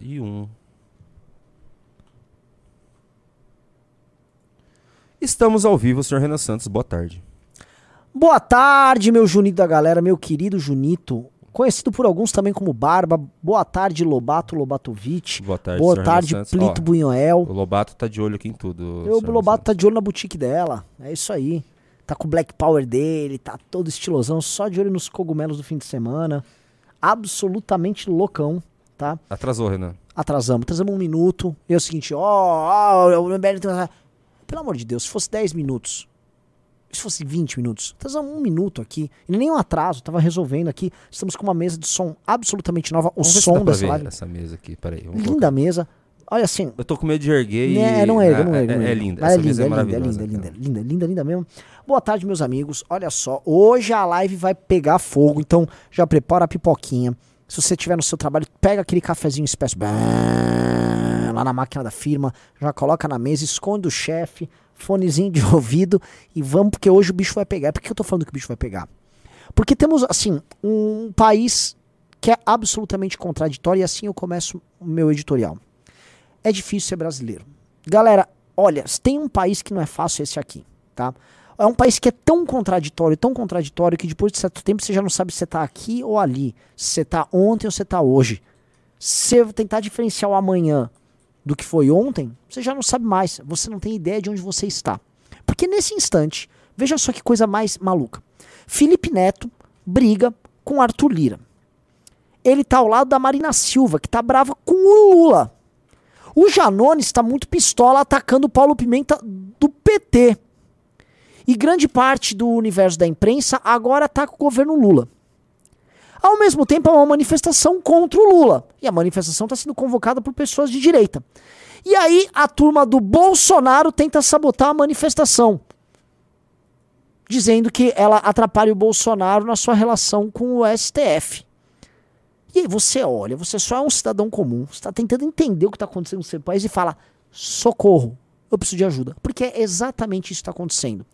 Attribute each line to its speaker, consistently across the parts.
Speaker 1: E um. Estamos ao vivo, senhor Renan Santos. Boa tarde.
Speaker 2: Boa tarde, meu Junito da galera, meu querido Junito, conhecido por alguns também como Barba. Boa tarde, Lobato Lobatovic.
Speaker 1: Boa tarde,
Speaker 2: Boa tarde. Plito
Speaker 1: Ó,
Speaker 2: Bunhoel.
Speaker 1: O Lobato tá de olho aqui em tudo.
Speaker 2: O
Speaker 1: senhor Renan
Speaker 2: Lobato tá de olho na boutique dela. É isso aí. Tá com o Black Power dele, tá todo estilosão, só de olho nos cogumelos do fim de semana. Absolutamente loucão, tá?
Speaker 1: Atrasou, Renan.
Speaker 2: Atrasamos, atrasamos um minuto. E é o seguinte, ó, ó, o MBL tem... Pelo amor de Deus, se fosse 10 minutos, se fosse 20 minutos, atrasamos um minuto aqui. E nem um atraso, tava resolvendo aqui. Estamos com uma mesa de som absolutamente nova. O
Speaker 1: Vamos
Speaker 2: som dessa live.
Speaker 1: essa mesa aqui. Peraí.
Speaker 2: Linda
Speaker 1: colocar.
Speaker 2: mesa. Olha assim,
Speaker 1: Eu tô com medo de erguer e...
Speaker 2: né, não erga, não
Speaker 1: é,
Speaker 2: não
Speaker 1: é, é linda. Essa
Speaker 2: é
Speaker 1: mesa é
Speaker 2: linda, é linda, é linda,
Speaker 1: então.
Speaker 2: linda, linda, linda, linda mesmo. Boa tarde, meus amigos. Olha só, hoje a live vai pegar fogo, então já prepara a pipoquinha. Se você estiver no seu trabalho, pega aquele cafezinho espécie lá na máquina da firma, já coloca na mesa, esconde o chefe, fonezinho de ouvido e vamos, porque hoje o bicho vai pegar. Por que eu tô falando que o bicho vai pegar? Porque temos, assim, um país que é absolutamente contraditório e assim eu começo o meu editorial. É difícil ser brasileiro. Galera, olha, tem um país que não é fácil, é esse aqui, tá? É um país que é tão contraditório, tão contraditório, que depois de certo tempo você já não sabe se você tá aqui ou ali. Se você tá ontem ou se você tá hoje. Se você tentar diferenciar o amanhã do que foi ontem, você já não sabe mais. Você não tem ideia de onde você está. Porque nesse instante, veja só que coisa mais maluca. Felipe Neto briga com Arthur Lira. Ele tá ao lado da Marina Silva, que tá brava com o Lula. O Janones está muito pistola atacando o Paulo Pimenta do PT. E grande parte do universo da imprensa agora ataca o governo Lula. Ao mesmo tempo, há uma manifestação contra o Lula. E a manifestação está sendo convocada por pessoas de direita. E aí, a turma do Bolsonaro tenta sabotar a manifestação. Dizendo que ela atrapalha o Bolsonaro na sua relação com o STF. E aí você olha, você só é um cidadão comum, você está tentando entender o que está acontecendo no seu país e fala: socorro, eu preciso de ajuda. Porque é exatamente isso que está acontecendo.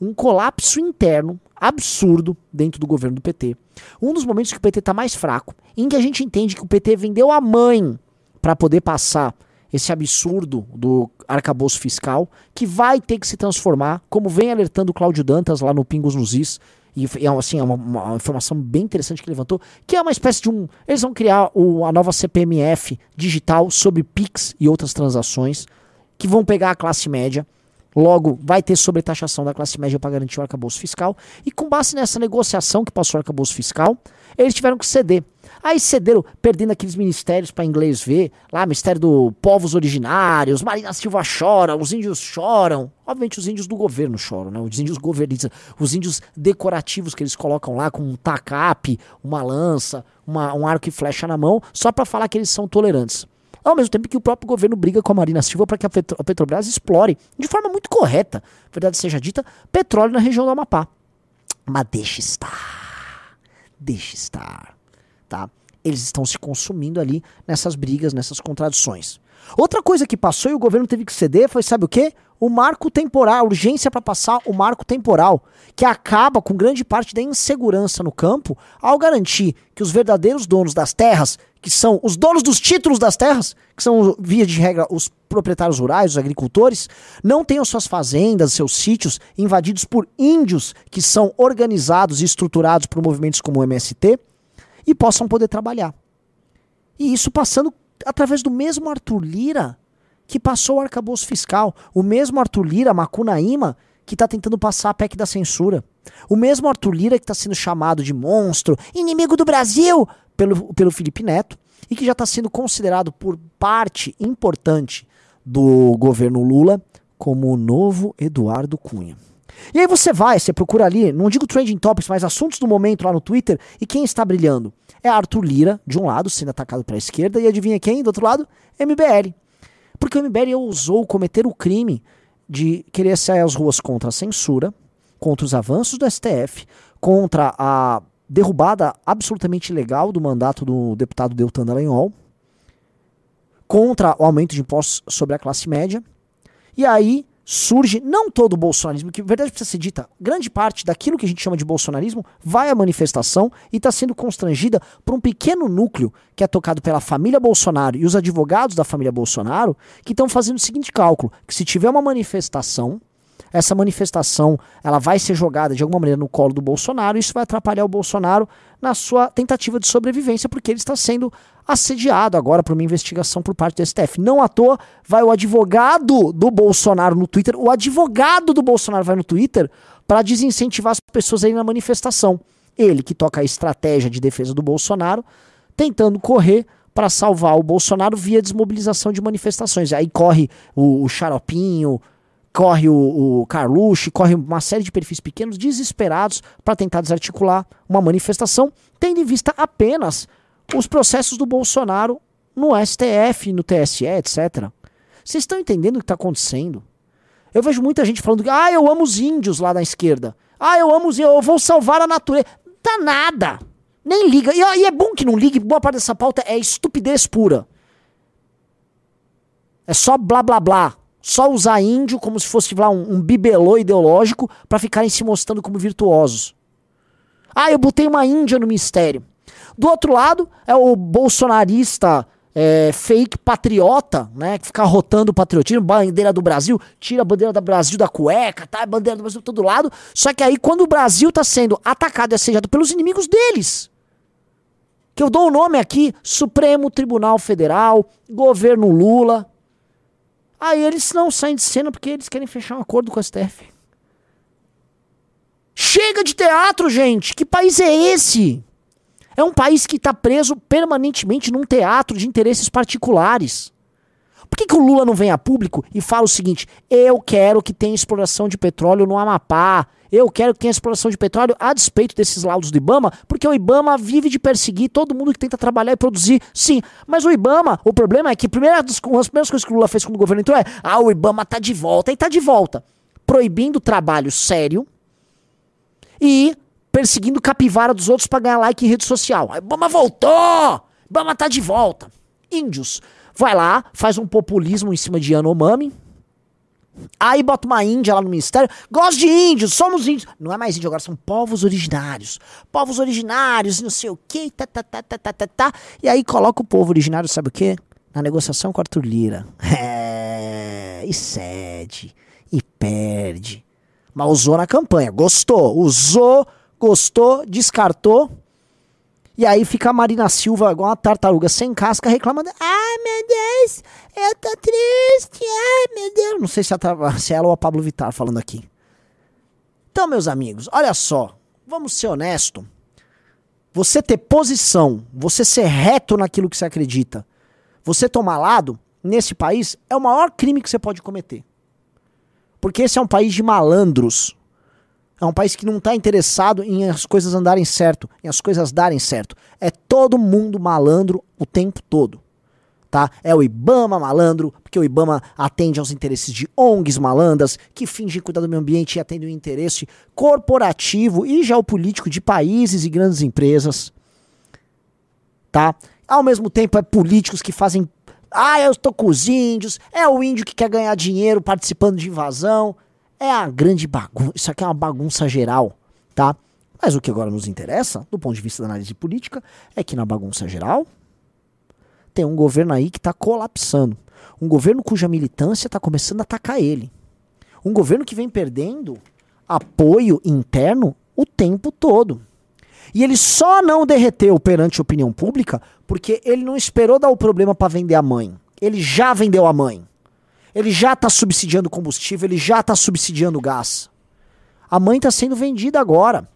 Speaker 2: Um colapso interno absurdo dentro do governo do PT. Um dos momentos que o PT está mais fraco, em que a gente entende que o PT vendeu a mãe para poder passar esse absurdo do arcabouço fiscal, que vai ter que se transformar, como vem alertando o Cláudio Dantas lá no Pingos nos Is, e é assim, é uma, uma informação bem interessante que ele levantou, que é uma espécie de um. Eles vão criar o- a nova CPMF digital sobre PIX e outras transações, que vão pegar a classe média. Logo, vai ter sobretaxação da classe média para garantir o arcabouço fiscal. E com base nessa negociação que passou o arcabouço fiscal, eles tiveram que ceder. Aí cederam, perdendo aqueles ministérios para inglês ver, lá, Ministério do Povos Originários, Marina Silva chora, os índios choram. Obviamente os índios do governo choram, né? Os índios governistas, os índios decorativos que eles colocam lá com um tacape, uma lança, uma- um arco e flecha na mão, só para falar que eles são tolerantes. Ao mesmo tempo que o próprio governo briga com a Marina Silva para que a, Petro- a Petrobras explore, de forma muito correta, verdade seja dita, petróleo na região do Amapá. Mas deixa estar. Deixa estar. Tá? Eles estão se consumindo ali nessas brigas, nessas contradições. Outra coisa que passou e o governo teve que ceder foi, sabe o quê? O marco temporal, a urgência para passar o marco temporal, que acaba com grande parte da insegurança no campo ao garantir que os verdadeiros donos das terras, que são os donos dos títulos das terras, que são, via de regra, os proprietários rurais, os agricultores, não tenham suas fazendas, seus sítios invadidos por índios que são organizados e estruturados por movimentos como o MST e possam poder trabalhar. E isso passando através do mesmo Arthur Lira que passou o arcabouço fiscal, o mesmo Arthur Lira, Macunaíma, que está tentando passar a PEC da censura. O mesmo Arthur Lira que está sendo chamado de monstro, inimigo do Brasil, pelo, pelo Felipe Neto, e que já está sendo considerado por parte importante do governo Lula como o novo Eduardo Cunha. E aí você vai, você procura ali, não digo trending topics, mas assuntos do momento lá no Twitter, e quem está brilhando? É Arthur Lira, de um lado, sendo atacado para a esquerda, e adivinha quem? Do outro lado, MBL. Porque o MBL ousou cometer o crime de querer sair às ruas contra a censura, contra os avanços do STF, contra a derrubada absolutamente ilegal do mandato do deputado Deltan Dallagnol, contra o aumento de impostos sobre a classe média, e aí surge, não todo o bolsonarismo, que verdade precisa ser dita, grande parte daquilo que a gente chama de bolsonarismo vai à manifestação e está sendo constrangida por um pequeno núcleo que é tocado pela família Bolsonaro e os advogados da família Bolsonaro, que estão fazendo o seguinte cálculo, que se tiver uma manifestação, essa manifestação ela vai ser jogada de alguma maneira no colo do Bolsonaro e isso vai atrapalhar o Bolsonaro na sua tentativa de sobrevivência, porque ele está sendo assediado agora por uma investigação por parte do STF. Não à toa vai o advogado do Bolsonaro no Twitter, o advogado do Bolsonaro vai no Twitter para desincentivar as pessoas aí na manifestação. Ele que toca a estratégia de defesa do Bolsonaro, tentando correr para salvar o Bolsonaro via desmobilização de manifestações. Aí corre o, o Xaropinho, corre o, o Carluxo, corre uma série de perfis pequenos desesperados para tentar desarticular uma manifestação, tendo em vista apenas os processos do Bolsonaro no STF, no TSE, etc. Vocês estão entendendo o que está acontecendo? Eu vejo muita gente falando que, ah, eu amo os índios lá da esquerda. Ah, eu amo os índios, eu vou salvar a natureza. Tá nada. Nem liga. E, e é bom que não ligue, boa parte dessa pauta é estupidez pura. É só blá blá blá. Só usar índio como se fosse lá, um, um bibelô ideológico para ficarem se mostrando como virtuosos. Ah, eu botei uma índia no mistério. Do outro lado, é o bolsonarista é, fake patriota, né? Que fica rotando o patriotismo, bandeira do Brasil, tira a bandeira do Brasil da cueca, tá? Bandeira do Brasil todo lado. Só que aí, quando o Brasil tá sendo atacado e assediado pelos inimigos deles, que eu dou o nome aqui: Supremo Tribunal Federal, governo Lula. Aí eles não saem de cena porque eles querem fechar um acordo com o STF. Chega de teatro, gente! Que país é esse? É um país que está preso permanentemente num teatro de interesses particulares. Por que, que o Lula não vem a público e fala o seguinte: eu quero que tenha exploração de petróleo no Amapá, eu quero que tenha exploração de petróleo a despeito desses laudos do Ibama, porque o Ibama vive de perseguir todo mundo que tenta trabalhar e produzir. Sim, mas o Ibama, o problema é que primeira, uma primeiras coisas que o Lula fez quando o governo entrou é: ah, o Ibama tá de volta, e tá de volta, proibindo trabalho sério e perseguindo capivara dos outros para ganhar like em rede social. Aí Obama voltou! Obama tá de volta. Índios. Vai lá, faz um populismo em cima de Yanomami. Aí bota uma índia lá no ministério. Gosto de índios, somos índios. Não é mais índio, agora são povos originários. Povos originários, não sei o quê, tá, tá, tá, tá, tá, tá, tá. E aí coloca o povo originário, sabe o quê? Na negociação com Arthur Lira. É, e cede. E perde. Mas usou na campanha, gostou. Usou gostou, descartou. E aí fica a Marina Silva, igual uma tartaruga sem casca, reclamando: Ai meu Deus, eu tô triste, ai meu Deus. Não sei se, a, se ela ou a Pablo Vittar falando aqui. Então, meus amigos, olha só, vamos ser honesto. Você ter posição, você ser reto naquilo que você acredita, você tomar lado, nesse país, é o maior crime que você pode cometer. Porque esse é um país de malandros. É um país que não está interessado em as coisas andarem certo, em as coisas darem certo. É todo mundo malandro o tempo todo. Tá? É o Ibama malandro, porque o Ibama atende aos interesses de ONGs malandras, que fingem cuidar do meio ambiente e atendem o interesse corporativo e geopolítico de países e grandes empresas. Tá? Ao mesmo tempo, é políticos que fazem. Ah, eu estou com os índios. É o índio que quer ganhar dinheiro participando de invasão. É a grande bagunça. Isso aqui é uma bagunça geral, tá? Mas o que agora nos interessa, do ponto de vista da análise política, é que na bagunça geral tem um governo aí que está colapsando. Um governo cuja militância está começando a atacar ele. Um governo que vem perdendo apoio interno o tempo todo. E ele só não derreteu perante a opinião pública porque ele não esperou dar o problema para vender a mãe. Ele já vendeu a mãe. Ele já está subsidiando combustível, ele já está subsidiando gás. A mãe está sendo vendida agora.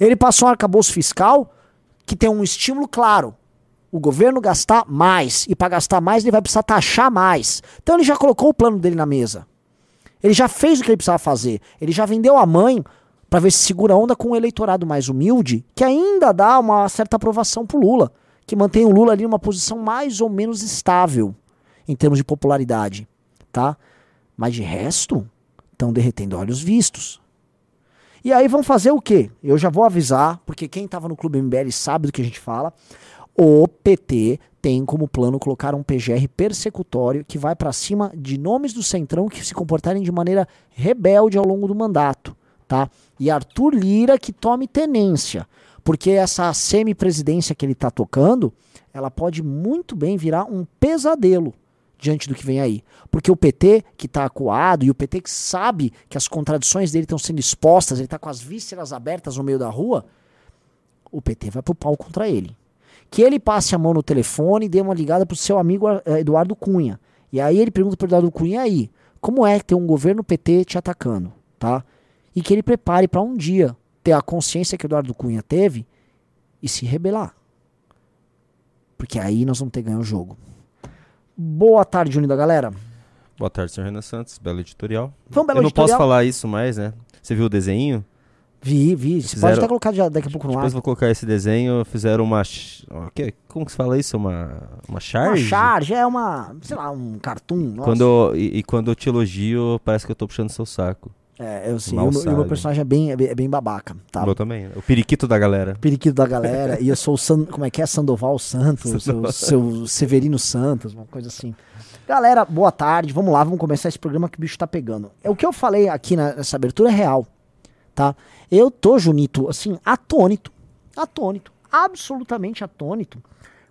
Speaker 2: Ele passou um arcabouço fiscal que tem um estímulo claro. O governo gastar mais. E para gastar mais, ele vai precisar taxar mais. Então ele já colocou o plano dele na mesa. Ele já fez o que ele precisava fazer. Ele já vendeu a mãe para ver se segura onda com um eleitorado mais humilde, que ainda dá uma certa aprovação pro Lula, que mantém o Lula ali numa posição mais ou menos estável em termos de popularidade tá? Mas de resto, estão derretendo olhos vistos. E aí vão fazer o quê? Eu já vou avisar, porque quem estava no Clube MBL sabe do que a gente fala. O PT tem como plano colocar um PGR persecutório que vai para cima de nomes do Centrão que se comportarem de maneira rebelde ao longo do mandato, tá? E Arthur Lira que tome tenência, porque essa semi-presidência que ele está tocando, ela pode muito bem virar um pesadelo diante do que vem aí. Porque o PT que está acuado e o PT que sabe que as contradições dele estão sendo expostas, ele está com as vísceras abertas no meio da rua, o PT vai pro pau contra ele. Que ele passe a mão no telefone e dê uma ligada pro seu amigo eh, Eduardo Cunha. E aí ele pergunta pro Eduardo Cunha, aí, como é ter um governo PT te atacando, tá? E que ele prepare para um dia ter a consciência que Eduardo Cunha teve e se rebelar. Porque aí nós vamos ter ganho o jogo. Boa tarde, unida galera.
Speaker 1: Boa tarde, senhor Renan Santos. Belo editorial.
Speaker 2: Foi um belo
Speaker 1: Eu não
Speaker 2: editorial.
Speaker 1: posso falar isso mais, né? Você viu o desenho?
Speaker 2: Vi, vi. Você
Speaker 1: Fizeram-
Speaker 2: pode até colocar já daqui a pouco no ar.
Speaker 1: Depois vou colocar esse desenho. Fizeram uma. que- Como que se fala isso? Uma, uma
Speaker 2: Uma
Speaker 1: charge?
Speaker 2: charge, é uma, sei lá, um cartoon. Nossa.
Speaker 1: Quando e, e quando eu te elogio, parece que eu tô puxando seu saco.
Speaker 2: É, eu sei.
Speaker 1: Mal
Speaker 2: E o, meu- personagem é bem, é bem, é babaca, tá?
Speaker 1: O meu também. né? O periquito da galera.
Speaker 2: Periquito da galera. e eu sou o San, como é que é? Sandoval Santos, seu, seu Severino Santos, uma coisa assim. Galera, boa tarde. Vamos lá, vamos começar esse programa que o bicho tá pegando. É o que eu falei aqui na- nessa abertura é real, tá? Eu tô, Junito, assim, atônito, atônito, absolutamente atônito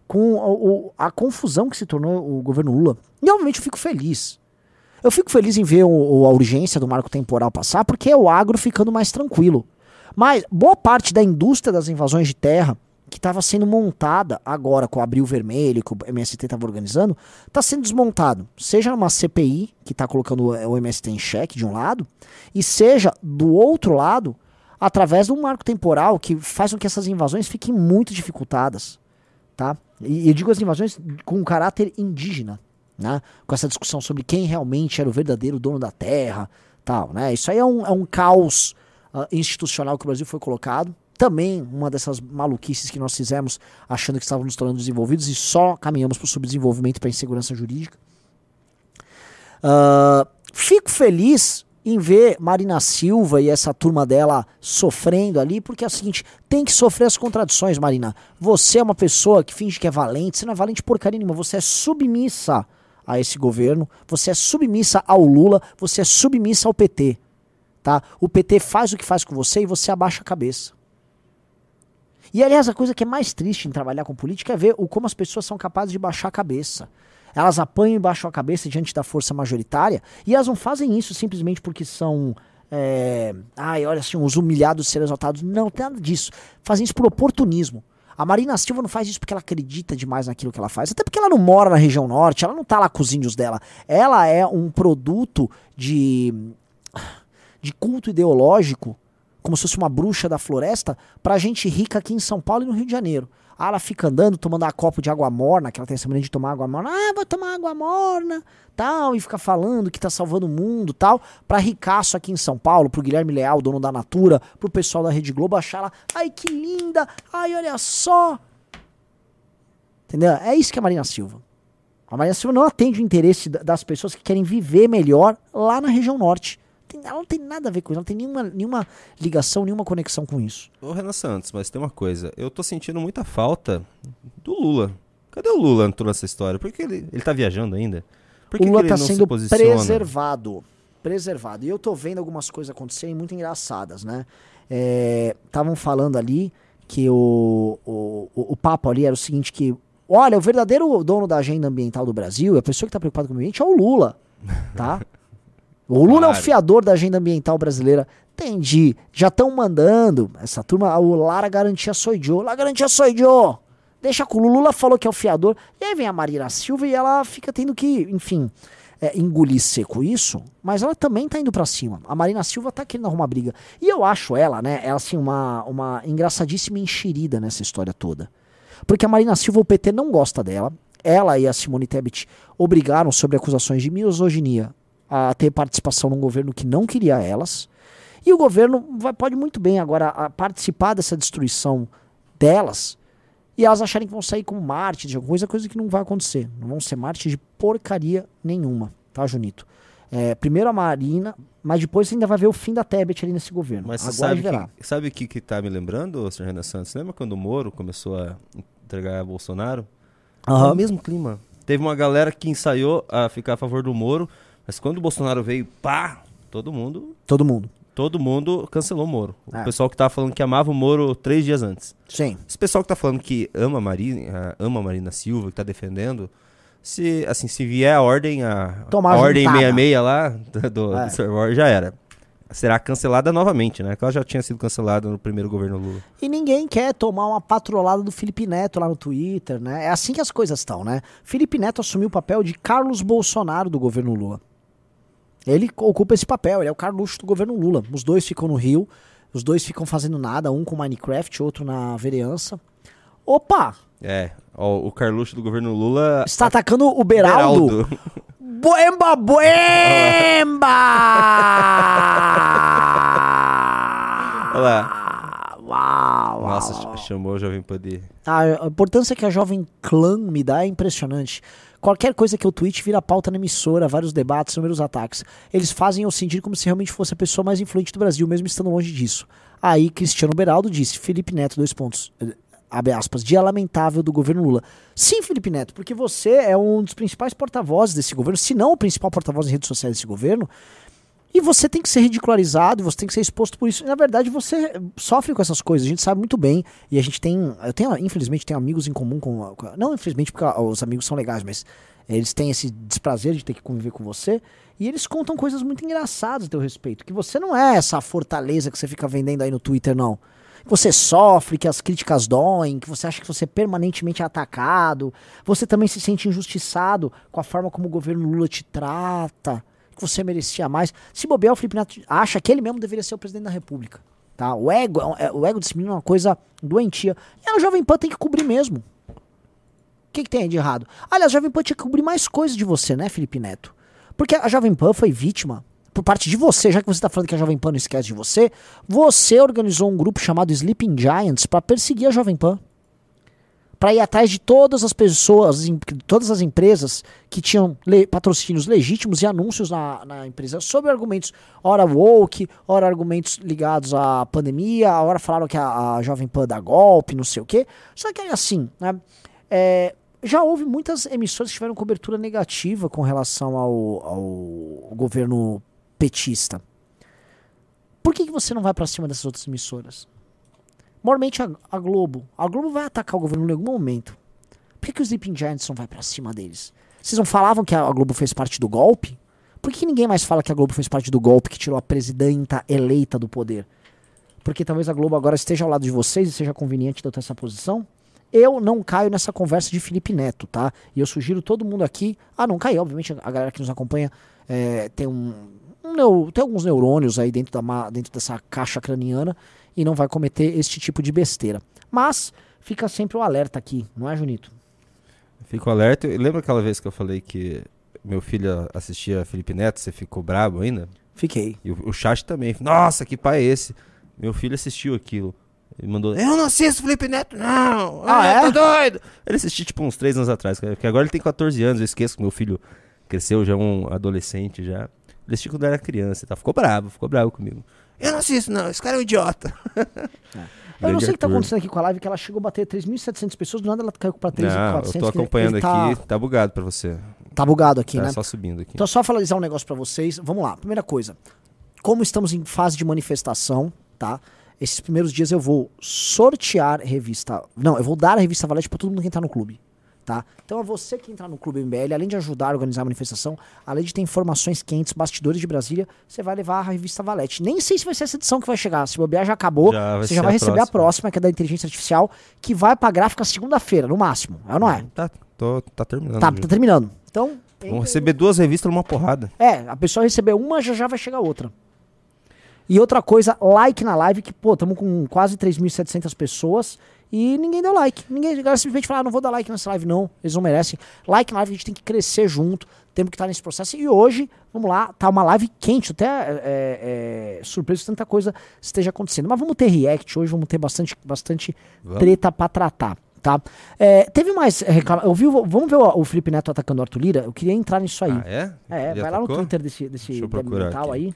Speaker 2: com o- a confusão que se tornou o governo Lula. E obviamente eu fico feliz. Eu fico feliz em ver o- a urgência do marco temporal passar, porque é o agro ficando mais tranquilo. Mas boa parte da indústria das invasões de terra, que estava sendo montada agora com o Abril Vermelho, que o MST estava organizando, está sendo desmontado. Seja numa CPI, que está colocando o MST em xeque de um lado, e seja do outro lado, através de um marco temporal que faz com que essas invasões fiquem muito dificultadas. Tá? E eu digo as invasões com caráter indígena, né? com essa discussão sobre quem realmente era o verdadeiro dono da terra, tal, né? Isso aí é um, é um caos ah, institucional que o Brasil foi colocado. Também uma dessas maluquices que nós fizemos achando que estávamos tornando desenvolvidos e só caminhamos para o subdesenvolvimento para a insegurança jurídica. Ah, fico feliz em ver Marina Silva e essa turma dela sofrendo ali, porque é o seguinte, tem que sofrer as contradições, Marina. Você é uma pessoa que finge que é valente, você não é valente porcaria nenhuma, você é submissa a esse governo, você é submissa ao Lula, você é submissa ao PT, tá? O PT faz o que faz com você e você abaixa a cabeça. E aliás, a coisa que é mais triste em trabalhar com política é ver o como as pessoas são capazes de baixar a cabeça. Elas apanham e baixam a cabeça diante da força majoritária e elas não fazem isso simplesmente porque são. É, ai, olha assim, os humilhados serem exaltados. Não, tem nada disso. Fazem isso por oportunismo. A Marina Silva não faz isso porque ela acredita demais naquilo que ela faz. Até porque ela não mora na região norte, ela não tá lá com os índios dela. Ela é um produto de, de culto ideológico como se fosse uma bruxa da floresta, pra gente rica aqui em São Paulo e no Rio de Janeiro. Ela fica andando, tomando a copo de água morna, que ela tem essa mania de tomar água morna. Ah, vou tomar água morna, tal, e fica falando que tá salvando o mundo, tal, pra ricaço aqui em São Paulo, pro Guilherme Leal, dono da Natura, pro pessoal da Rede Globo achar ela, ai que linda, ai olha só. Entendeu? É isso que é a Marina Silva. A Marina Silva não atende o interesse da- das pessoas que querem viver melhor lá na região norte. Tem- Ela não tem nada a ver com isso, ela não tem nenhuma, nenhuma ligação, nenhuma conexão com isso.
Speaker 1: Ô, Renan Santos, mas tem uma coisa. Eu tô sentindo muita falta do Lula. Cadê o Lula em toda essa história? Por que ele, ele tá viajando ainda? Por que
Speaker 2: o Lula
Speaker 1: que ele
Speaker 2: tá sendo
Speaker 1: se
Speaker 2: preservado. Preservado. E eu tô vendo algumas coisas acontecerem muito engraçadas, né? Estavam falando ali que o, o, o, o papo ali era o seguinte: que, olha, o verdadeiro dono da agenda ambiental do Brasil, a pessoa que tá preocupada com o ambiente, é o Lula. Tá? O Lula é o
Speaker 1: Claro.
Speaker 2: fiador da agenda ambiental brasileira. Entendi. Já estão mandando essa turma, o Lara Garantia Soidio. Lara Garantia Soidio. Deixa com o Lula falou que é o fiador. E aí vem a Marina Silva e ela fica tendo que, enfim, é, engolir seco isso, mas ela também tá indo pra cima. A Marina Silva tá querendo arrumar briga. E eu acho ela, né, ela assim, uma, uma engraçadíssima enxerida nessa história toda. Porque a Marina Silva, o PT não gosta dela. Ela e a Simone Tebet obrigaram, sobre acusações de misoginia, a ter participação num governo que não queria elas. E o governo vai, pode muito bem agora participar dessa destruição delas e elas acharem que vão sair como mártires de alguma coisa, coisa que não vai acontecer. Não vão ser mártires de porcaria nenhuma, tá, Junito? É, primeiro a Marina, mas depois você ainda vai ver o fim da Tebet ali nesse governo.
Speaker 1: Mas
Speaker 2: Agora
Speaker 1: sabe
Speaker 2: verá.
Speaker 1: que, sabe o que, que tá me lembrando, senhor Renan Santos? Lembra quando o Moro começou a entregar a Bolsonaro. É o mesmo clima. Teve uma galera que ensaiou a ficar a favor do Moro, mas quando o Bolsonaro veio, pá, todo mundo,
Speaker 2: Todo mundo.
Speaker 1: todo mundo cancelou o Moro. O
Speaker 2: É.
Speaker 1: pessoal que tava falando que amava o Moro três dias antes.
Speaker 2: Sim.
Speaker 1: Esse pessoal que tá falando que ama a Marina, ama a Marina Silva, que tá defendendo, se assim, se vier a ordem, a,
Speaker 2: Tomar
Speaker 1: a ordem
Speaker 2: juntada.
Speaker 1: 66 lá do, do
Speaker 2: É.
Speaker 1: Star Wars já era. Será cancelada novamente, né? Que ela já tinha sido cancelada no primeiro governo Lula.
Speaker 2: E ninguém quer tomar uma patrolada do Felipe Neto lá no Twitter, né? É assim que as coisas estão, né? Felipe Neto assumiu o papel de Carlos Bolsonaro do governo Lula. Ele ocupa esse papel, ele é o Carluxo do governo Lula. Os dois ficam no Rio, os dois ficam fazendo nada, um com Minecraft, outro na vereança. Opa!
Speaker 1: É, ó, o Carluxo do governo Lula.
Speaker 2: Está atacando o Beraldo.
Speaker 1: Beraldo.
Speaker 2: Boemba, boemba!
Speaker 1: Olha lá.
Speaker 2: Uau, uau,
Speaker 1: Nossa, chamou o Jovem Pan de.
Speaker 2: A importância que a Jovem Clã me dá é impressionante. Qualquer coisa que eu tweet vira pauta na emissora, vários debates, inúmeros ataques. Eles fazem eu sentir como se realmente fosse a pessoa mais influente do Brasil, mesmo estando longe disso. Aí Cristiano Beraldo disse, Felipe Neto, dois pontos, eh, abre aspas, dia lamentável do governo Lula. Sim, Felipe Neto, porque você é um dos principais porta-vozes desse governo, se não o principal porta-voz em redes sociais desse governo, e você tem que ser ridicularizado, você tem que ser exposto por isso. E, na verdade, você sofre com essas coisas, a gente sabe muito bem. E a gente tem. Eu tenho, infelizmente, tenho amigos em comum com. não, infelizmente, porque ah, os amigos são legais, mas eles têm esse desprazer de ter que conviver com você. E eles contam coisas muito engraçadas a teu respeito. Que você não é essa fortaleza que você fica vendendo aí no Twitter, não. Que você sofre, que as críticas doem, que você acha que você é permanentemente atacado. Você também se sente injustiçado com a forma como o governo Lula te trata que você merecia mais. Se bobear, o Felipe Neto acha que ele mesmo deveria ser o presidente da República. Tá? O, ego, é é- o ego desse menino é uma coisa doentia. E a Jovem Pan tem que cobrir mesmo. O que, que tem de errado? Aliás, a Jovem Pan tinha que cobrir mais coisas de você, né, Felipe Neto? Porque a Jovem Pan foi vítima, por parte de você, já que você tá falando que a Jovem Pan não esquece de você, você organizou um grupo chamado Sleeping Giants pra perseguir a Jovem Pan para ir atrás de todas as pessoas, todas as empresas que tinham le- patrocínios legítimos e anúncios na, na empresa sobre argumentos, ora woke, ora argumentos ligados à pandemia, ora falaram que a, a Jovem Pan dá golpe, não sei o quê. Só que assim, né? É, já houve muitas emissoras que tiveram cobertura negativa com relação ao, ao governo petista. Por que, que você não vai para cima dessas outras emissoras? Mormente a, a Globo. A Globo vai atacar o governo em algum momento. Por que, que os Sleeping Giants não vai pra cima deles? Vocês não falavam que a Globo fez parte do golpe? Por que, ninguém mais fala que a Globo fez parte do golpe que tirou a presidenta eleita do poder? Porque talvez a Globo agora esteja ao lado de vocês e seja conveniente de eu ter essa posição? Eu não caio nessa conversa de Felipe Neto, tá? E eu sugiro todo mundo aqui. Ah, não cai, obviamente, a galera que nos acompanha é, tem um. um tem alguns neurônios aí dentro, da, dentro dessa caixa craniana e não vai cometer este tipo de besteira. Mas fica sempre o alerta aqui, não é, Junito?
Speaker 1: Fico alerta. Lembra aquela vez que eu falei que meu filho assistia Felipe Neto, você ficou brabo ainda?
Speaker 2: Fiquei.
Speaker 1: E o, o chat também. Nossa, que pai é esse? Meu filho assistiu aquilo. Ele mandou, eu não assisto Felipe Neto, não!
Speaker 2: Ah, é?
Speaker 1: Tô doido! Ele assistiu tipo uns 3 anos atrás, porque agora ele tem 14 anos, eu esqueço que meu filho cresceu, já é um adolescente já. Ele assistiu quando era criança, tá? Ficou bravo, ficou bravo comigo. Eu não assisto, não, esse cara é um idiota.
Speaker 2: Eu não
Speaker 1: Grande
Speaker 2: sei o que tá
Speaker 1: Arthur.
Speaker 2: acontecendo aqui com a live, que ela chegou a bater 3.700 pessoas, do nada ela caiu pra
Speaker 1: Não,
Speaker 2: 3.400.
Speaker 1: eu tô acompanhando
Speaker 2: ele tá,
Speaker 1: aqui, tá bugado pra você.
Speaker 2: Tá bugado aqui,
Speaker 1: Tá
Speaker 2: né?
Speaker 1: só subindo aqui.
Speaker 2: Então, só falar um negócio pra vocês. Vamos lá. Primeira coisa. Como estamos em fase de manifestação, tá? Esses primeiros dias eu vou sortear revista. Não, eu vou dar a revista Valete pra todo mundo que entrar no clube. Tá? Então é você que entrar no Clube MBL, além de ajudar a organizar a manifestação, além de ter informações quentes, bastidores de Brasília, você vai levar a revista Valete. Nem sei se vai ser essa edição que vai chegar. Se bobear já acabou.
Speaker 1: Já
Speaker 2: você já vai
Speaker 1: a
Speaker 2: receber a próxima, que é da inteligência artificial, que vai pra gráfica segunda-feira, no máximo. É ou não é?
Speaker 1: Tá, tô, tá terminando.
Speaker 2: Tá, tá terminando. Então.
Speaker 1: Vamos receber duas revistas numa porrada.
Speaker 2: É, a pessoa receber uma, já já vai chegar outra. E outra coisa, like na live, que, pô, estamos com quase 3.700 pessoas e ninguém deu like. Ninguém, a galera simplesmente fala, ah, não vou dar like nessa live não, eles não merecem. Like na live, a gente tem que crescer junto, temos que estar nesse processo. E hoje, vamos lá, tá uma live quente, até é, é, surpreso que tanta coisa esteja acontecendo. Mas vamos ter react hoje, vamos ter bastante, bastante
Speaker 1: Vamos.
Speaker 2: treta pra tratar. Tá? É, teve mais reclamação. Eu vi, vamos ver o, o Felipe Neto atacando o Arthur Lira? Eu queria entrar nisso aí.
Speaker 1: Ah, é?
Speaker 2: É,
Speaker 1: Ele
Speaker 2: vai lá no
Speaker 1: atacou?
Speaker 2: Twitter desse, desse
Speaker 1: aqui.
Speaker 2: aí.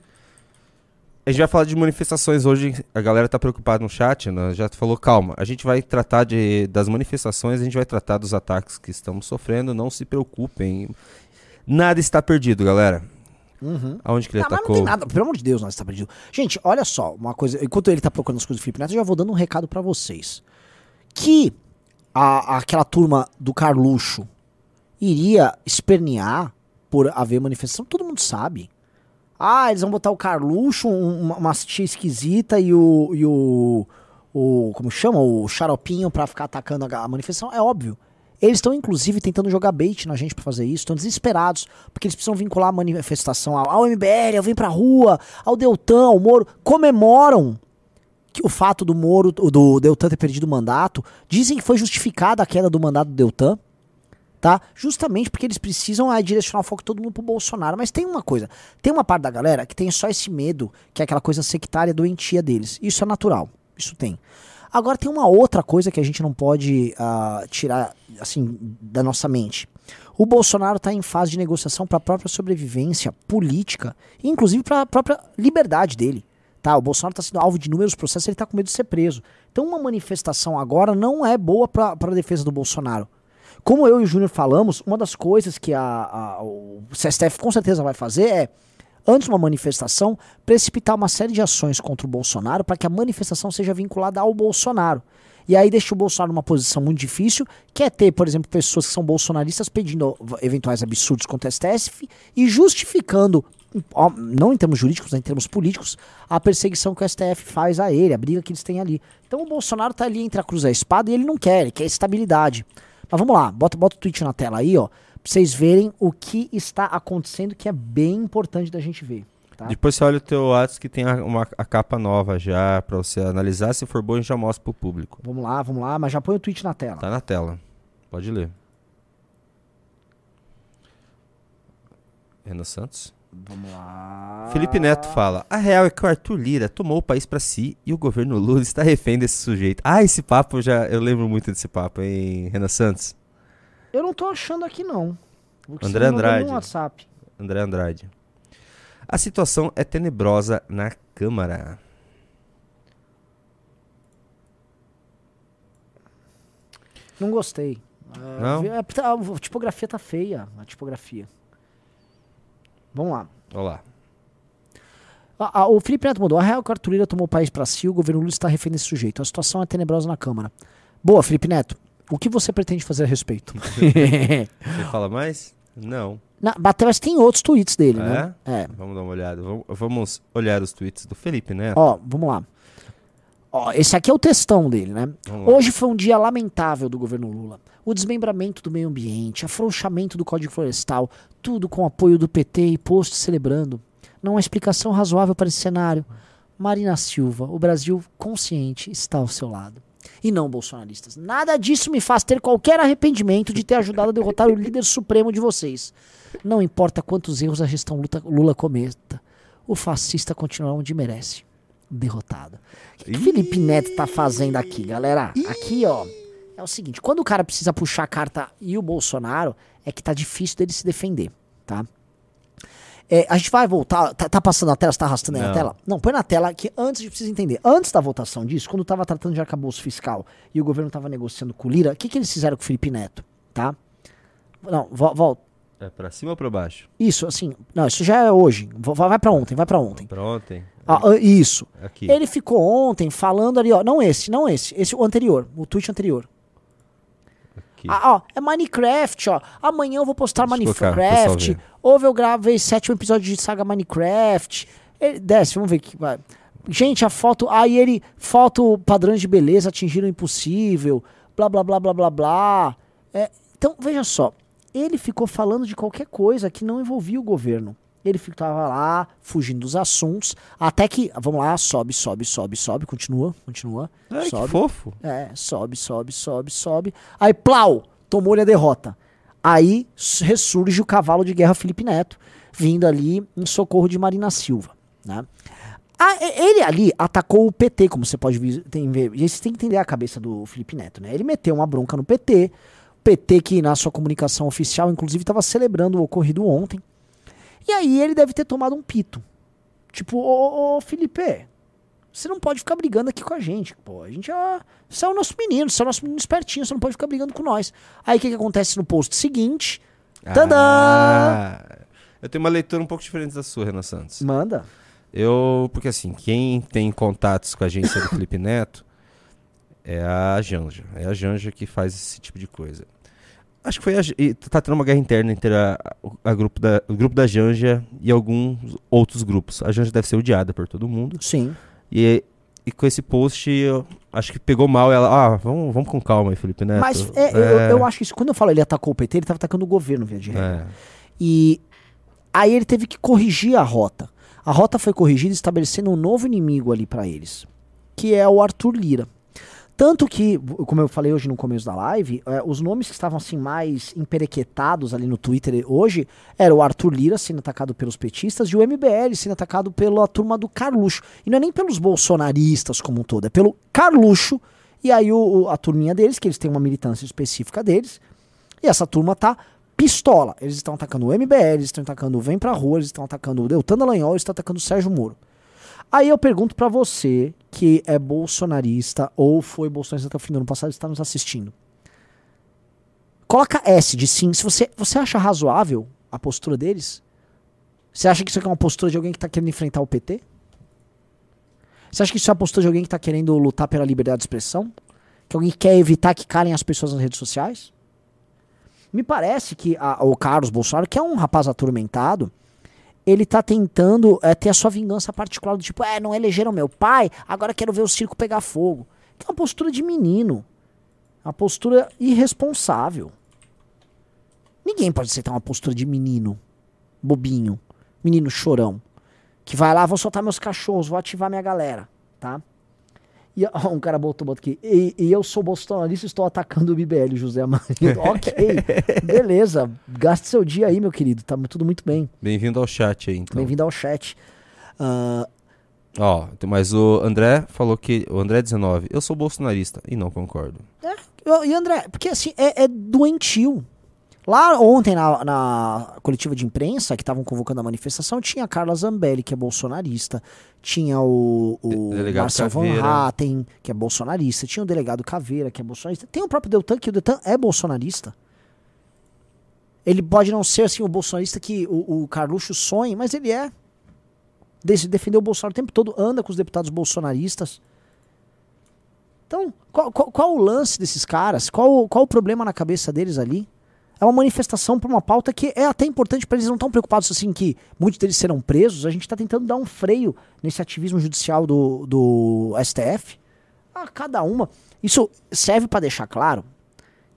Speaker 1: A gente vai falar de manifestações hoje. A galera tá preocupada no chat, né? já falou, calma. A gente vai tratar de, das manifestações, a gente vai tratar dos ataques que estamos sofrendo. Não se preocupem. Nada está perdido, galera.
Speaker 2: Uhum.
Speaker 1: Aonde que ele
Speaker 2: Não, mas não
Speaker 1: atacou?
Speaker 2: tem nada, pelo amor de Deus, nós está perdido. Gente, olha só, uma coisa. Enquanto ele tá procurando as coisas do Felipe Neto, eu já vou dando um recado pra vocês. Que a, aquela turma do Carluxo iria espernear por haver manifestação, todo mundo sabe. Ah, eles vão botar o Carluxo, um- uma, uma tia esquisita e o. E o, o como chama? O xaropinho pra ficar atacando a, a manifestação. É óbvio. Eles estão, inclusive, tentando jogar bait na gente pra fazer isso. Estão desesperados, porque eles precisam vincular a manifestação ao, ao MBL, ao Vem Pra Rua, ao Deltan, ao Moro. Comemoram que o fato do Moro, do Deltan ter perdido o mandato. Dizem que foi justificada a queda do mandato do Deltan tá? Justamente porque eles precisam ah, direcionar o foco todo mundo pro Bolsonaro. Mas tem uma coisa, tem uma parte da galera que tem só esse medo, que é aquela coisa sectária doentia deles. Isso é natural, isso tem. Agora tem uma outra coisa que a gente não pode ah, tirar assim da nossa mente. O Bolsonaro está em fase de negociação para a própria sobrevivência política, inclusive para a própria liberdade dele. Tá, o Bolsonaro está sendo alvo de inúmeros processos, ele está com medo de ser preso. Então uma manifestação agora não é boa para a defesa do Bolsonaro. Como eu e o Júnior falamos, uma das coisas que a, a- o STF com certeza vai fazer é, antes de uma manifestação, precipitar uma série de ações contra o Bolsonaro para que a manifestação seja vinculada ao Bolsonaro. E aí deixa o Bolsonaro numa posição muito difícil, que é ter, por exemplo, pessoas que são bolsonaristas pedindo eventuais absurdos contra o STF e justificando, não em termos jurídicos, mas em termos políticos, a perseguição que o STF faz a ele, a briga que eles têm ali. Então o Bolsonaro tá ali entre a cruz e a espada e ele não quer, ele quer estabilidade. Mas vamos lá, bota, bota o tweet na tela aí, ó, pra vocês verem o que está acontecendo, que é bem importante da gente ver. Tá?
Speaker 1: Depois você olha o teu WhatsApp que tem a, uma, a capa nova já pra você analisar. Se for bom, a gente já mostra pro público.
Speaker 2: Vamos lá, vamos lá, mas já põe o tweet na tela.
Speaker 1: Tá na tela. Pode ler. Renan Santos.
Speaker 2: Vamos lá.
Speaker 1: Felipe Neto fala: A real é que o Arthur Lira tomou o país pra si e o governo Lula está refém desse sujeito. Ah, esse papo já. Eu lembro muito desse papo, hein, Renan Santos?
Speaker 2: Eu não tô achando aqui, não.
Speaker 1: André Andrade.
Speaker 2: No WhatsApp.
Speaker 1: André Andrade. A situação é tenebrosa na Câmara.
Speaker 2: Não gostei. É,
Speaker 1: Não?
Speaker 2: vi- é, tá- a tipografia tá feia. A tipografia. Vamos lá.
Speaker 1: Lá.
Speaker 2: Ah, o Felipe Neto mandou. A real é que o Arthur Lira tomou o país pra si, o governo Lula está refém desse sujeito. A situação é tenebrosa na Câmara. Boa, Felipe Neto. O que você pretende fazer a respeito?
Speaker 1: Você fala mais? Não.
Speaker 2: Na, bateu, mas tem outros tweets dele, né? É.
Speaker 1: Vamos dar uma olhada. Vamos, olhar os tweets do Felipe Neto.
Speaker 2: Ó, vamos lá. Ó, esse aqui é o textão dele, né?
Speaker 1: Vamos lá.
Speaker 2: Hoje foi um dia lamentável do governo Lula. O desmembramento do meio ambiente, afrouxamento do Código Florestal, tudo com apoio do PT e posto celebrando. Não há explicação razoável para esse cenário. Marina Silva, o Brasil consciente está ao seu lado. E não bolsonaristas. Nada disso me faz ter qualquer arrependimento de ter ajudado a derrotar o líder supremo de vocês. Não importa quantos erros a gestão Lula cometa, o fascista continua onde merece. Derrotado. O que, que Felipe Neto tá fazendo aqui, galera? Aqui, ó. É o seguinte, quando o cara precisa puxar a carta e o Bolsonaro, é que tá difícil dele se defender, tá? É, a gente vai voltar. Tá, tá passando na tela? Você tá arrastando aí na
Speaker 1: Não.
Speaker 2: tela? Não, põe na tela que antes a gente precisa entender. Antes da votação disso, quando tava tratando de arcabouço fiscal e o governo tava negociando com o Lira, o que, que eles fizeram com o Felipe Neto? Tá? Não, vo- volta.
Speaker 1: É pra cima ou pra baixo?
Speaker 2: Isso, assim. Não, isso já é hoje. Vai pra ontem, vai pra ontem.
Speaker 1: Pra ontem?
Speaker 2: Ah, ah, isso.
Speaker 1: Aqui.
Speaker 2: Ele ficou ontem falando ali, ó. Não esse, não esse. Esse o anterior. O tweet anterior.
Speaker 1: Aqui.
Speaker 2: Ah, ó, é Minecraft, ó. Amanhã eu vou postar
Speaker 1: Deixa
Speaker 2: Minecraft. Houve eu gravei sétimo episódio de saga Minecraft. Ele, desce, vamos ver que vai. Gente, a foto. Aí ele. Foto padrões de beleza atingiram o impossível. Blá blá blá blá blá blá. É, então, veja só. Ele ficou falando de qualquer coisa que não envolvia o governo. Ele ficava lá, fugindo dos assuntos. Até que. Vamos lá, sobe, sobe, sobe, sobe. Continua, continua.
Speaker 1: Ai, que
Speaker 2: sobe.
Speaker 1: fofo.
Speaker 2: É, sobe, sobe, sobe, sobe. Aí, plau, tomou-lhe a derrota. Aí ressurge o cavalo de guerra Felipe Neto, vindo ali em socorro de Marina Silva. Né? Ah, ele ali atacou o PT, como você pode ver. Tem, ver. E você tem que entender a cabeça do Felipe Neto, né? Ele meteu uma bronca no PT. PT que na sua comunicação oficial, inclusive, estava celebrando o ocorrido ontem. E aí ele deve ter tomado um pito. Tipo, ô, ô, ô, Felipe, você não pode ficar brigando aqui com a gente, pô. A gente é. Você é o nosso menino, você é o nosso menino espertinho, você não pode ficar brigando com nós. Aí o que, que acontece no post seguinte? Tadã!
Speaker 1: Ah, eu tenho uma leitura um pouco diferente da sua, Renan Santos.
Speaker 2: Manda.
Speaker 1: Eu, porque assim, quem tem contatos com a agência do Felipe Neto é a Janja. É a Janja que faz esse tipo de coisa. Acho que foi a, tá tendo uma guerra interna entre a, a grupo da, o grupo da Janja e alguns outros grupos. A Janja deve ser odiada por todo mundo.
Speaker 2: Sim.
Speaker 1: E, e com esse post, eu acho que pegou mal ela. Ah, vamos, vamos com calma aí, Felipe Neto.
Speaker 2: Mas é, Eu, eu acho que isso, quando eu falo ele atacou o PT, ele tava atacando o governo, via de regra.
Speaker 1: É.
Speaker 2: E aí ele teve que corrigir a rota. A rota foi corrigida estabelecendo um novo inimigo ali pra eles, que é o Arthur Lira. Tanto que, como eu falei hoje no começo da live, eh, os nomes que estavam assim mais emperequetados ali no Twitter hoje era o Arthur Lira sendo atacado pelos petistas e o MBL sendo atacado pela turma do Carluxo. E não é nem pelos bolsonaristas como um todo, é pelo Carluxo. E aí o- a turminha deles, que eles têm uma militância específica deles, e essa turma tá pistola. Eles estão atacando o MBL, eles estão atacando o Vem Pra Rua, eles estão atacando o Deltan Dallagnol, eles estão atacando o Sérgio Moro. Aí eu pergunto pra você, que é bolsonarista ou foi bolsonarista até o fim do ano passado, está nos assistindo. Coloca S de sim. Se você, você acha razoável a postura deles? Você acha que isso é uma postura de alguém que tá querendo enfrentar o PT? Você acha que isso é a postura de alguém que tá querendo lutar pela liberdade de expressão? Que alguém quer evitar que calem as pessoas nas redes sociais? Me parece que a- o Carlos Bolsonaro, que é um rapaz atormentado, ele tá tentando é, ter a sua vingança particular do tipo, é, não elegeram meu pai, agora quero ver o circo pegar fogo. Que é uma postura de menino. Uma postura irresponsável. Ninguém pode aceitar uma postura de menino. Bobinho. Menino chorão. Que vai lá, vou soltar meus cachorros, vou ativar minha galera, tá? E ó, um cara botou, botou aqui. E, e eu sou bolsonarista e estou atacando o MBL, José Amarildo. ok, beleza. Gaste seu dia aí, meu querido. Tá tudo muito bem.
Speaker 1: Bem-vindo ao chat aí, então.
Speaker 2: Bem-vindo ao chat. Ah,
Speaker 1: Ó, mas o André falou que. O André 19, eu sou bolsonarista. E não concordo.
Speaker 2: eu- e André, porque assim, é, é doentio. Lá ontem, na, na coletiva de imprensa, que estavam convocando a manifestação, tinha a Carla Zambelli, que é bolsonarista. Tinha o, o Marcel Van. Hatten, que é bolsonarista. Tinha o delegado Caveira, que é bolsonarista. Tem o próprio Deltan, que o Deltan é bolsonarista. Ele pode não ser assim o bolsonarista que o, o Carluxo sonha, mas ele é. Desse, defendeu o Bolsonaro o tempo todo, anda com os deputados bolsonaristas. Então, qual, qual, qual o lance desses caras? Qual, qual o problema na cabeça deles ali? Uma manifestação por uma pauta que é até importante para eles não estão preocupados assim que muitos deles serão presos. A gente está tentando dar um freio nesse ativismo judicial do, do STF. A cada uma. Isso serve para deixar claro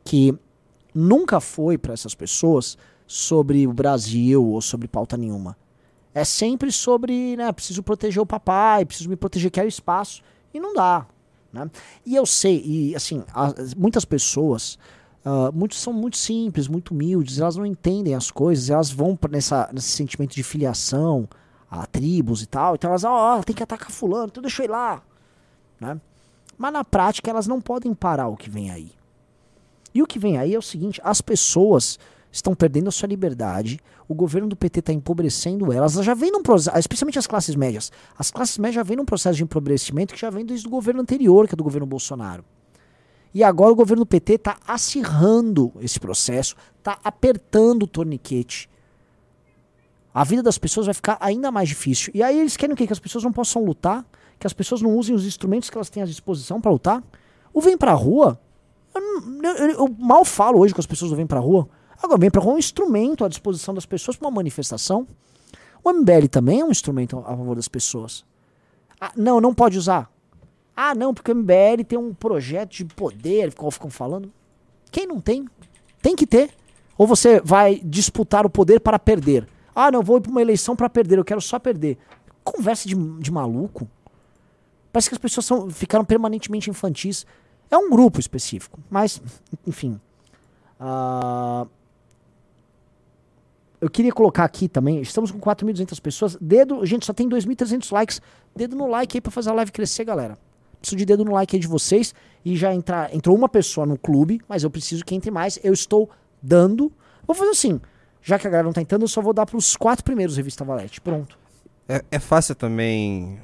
Speaker 2: que nunca foi para essas pessoas sobre o Brasil ou sobre pauta nenhuma. É sempre sobre, né, preciso proteger o papai, preciso me proteger, quero espaço. E não dá. Né? E eu sei, e assim, muitas pessoas, ah, muitos são muito simples, muito humildes, elas não entendem as coisas, elas vão nessa, nesse sentimento de filiação a tribos e tal, então elas, ó, tem que atacar fulano, então deixa eu ir lá. Né? Mas na prática elas não podem parar o que vem aí. E o que vem aí é o seguinte: as pessoas estão perdendo a sua liberdade, o governo do PT está empobrecendo elas, elas já vem num processo, especialmente as classes médias. As classes médias já vêm num processo de empobrecimento que já vem desde o governo anterior, que é do governo Bolsonaro. E agora o governo PT está acirrando esse processo, está apertando o torniquete. A vida das pessoas vai ficar ainda mais difícil. E aí eles querem o quê? Que as pessoas não possam lutar, que as pessoas não usem os instrumentos que elas têm à disposição para lutar. O Vem Pra Rua, eu, não- eu- eu- mal falo hoje com as pessoas do Vem Pra Rua. Agora, Vem Pra Rua é um instrumento à disposição das pessoas para uma manifestação. O MBL também é um instrumento a favor das pessoas. Ah, não, não pode usar. Ah, não, porque o MBL tem um projeto de poder, qual ficam falando. Quem não tem? Tem que ter. Ou você vai disputar o poder para perder. Ah, não, vou ir para uma eleição para perder, eu quero só perder. Conversa de, de maluco. Parece que as pessoas são, ficaram permanentemente infantis. É um grupo específico, mas, enfim. Ah, eu queria colocar aqui também, estamos com 4.200 pessoas. Dedo, gente, só tem 2.300 likes. Dedo no like aí pra fazer a live crescer, galera. Preciso de dedo no like aí de vocês. E já entrar, entrou uma pessoa no clube, mas eu preciso que entre mais. Eu estou dando. Vou fazer assim, já que a galera não tá entrando, eu só vou dar pros quatro primeiros Revista Valete. Pronto.
Speaker 1: É, é fácil também.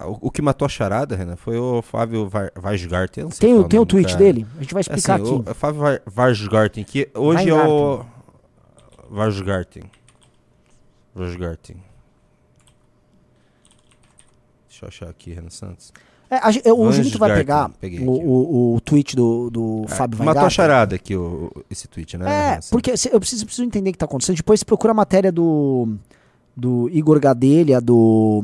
Speaker 1: O, o que matou a charada, Renan, foi o Fábio Var- Vargasgarten. eu não sei
Speaker 2: Tem,
Speaker 1: falar
Speaker 2: o- tem o tweet
Speaker 1: cara.
Speaker 2: dele? A gente vai
Speaker 1: É assim,
Speaker 2: explicar
Speaker 1: o,
Speaker 2: aqui.
Speaker 1: é Fábio Var- Vargasgarten, que hoje é o. Vargasgarten. Vargasgarten. Deixa eu achar aqui, Renan Santos.
Speaker 2: É, a gente- o
Speaker 1: Vange
Speaker 2: Junito vai pegar o, o, o tweet do, do Fábio
Speaker 1: Matou a charada aqui, o, esse tweet, né?
Speaker 2: É,
Speaker 1: Santos?
Speaker 2: porque eu preciso, preciso entender o que tá acontecendo. Depois você procura a matéria do, do Igor Gadelha, do,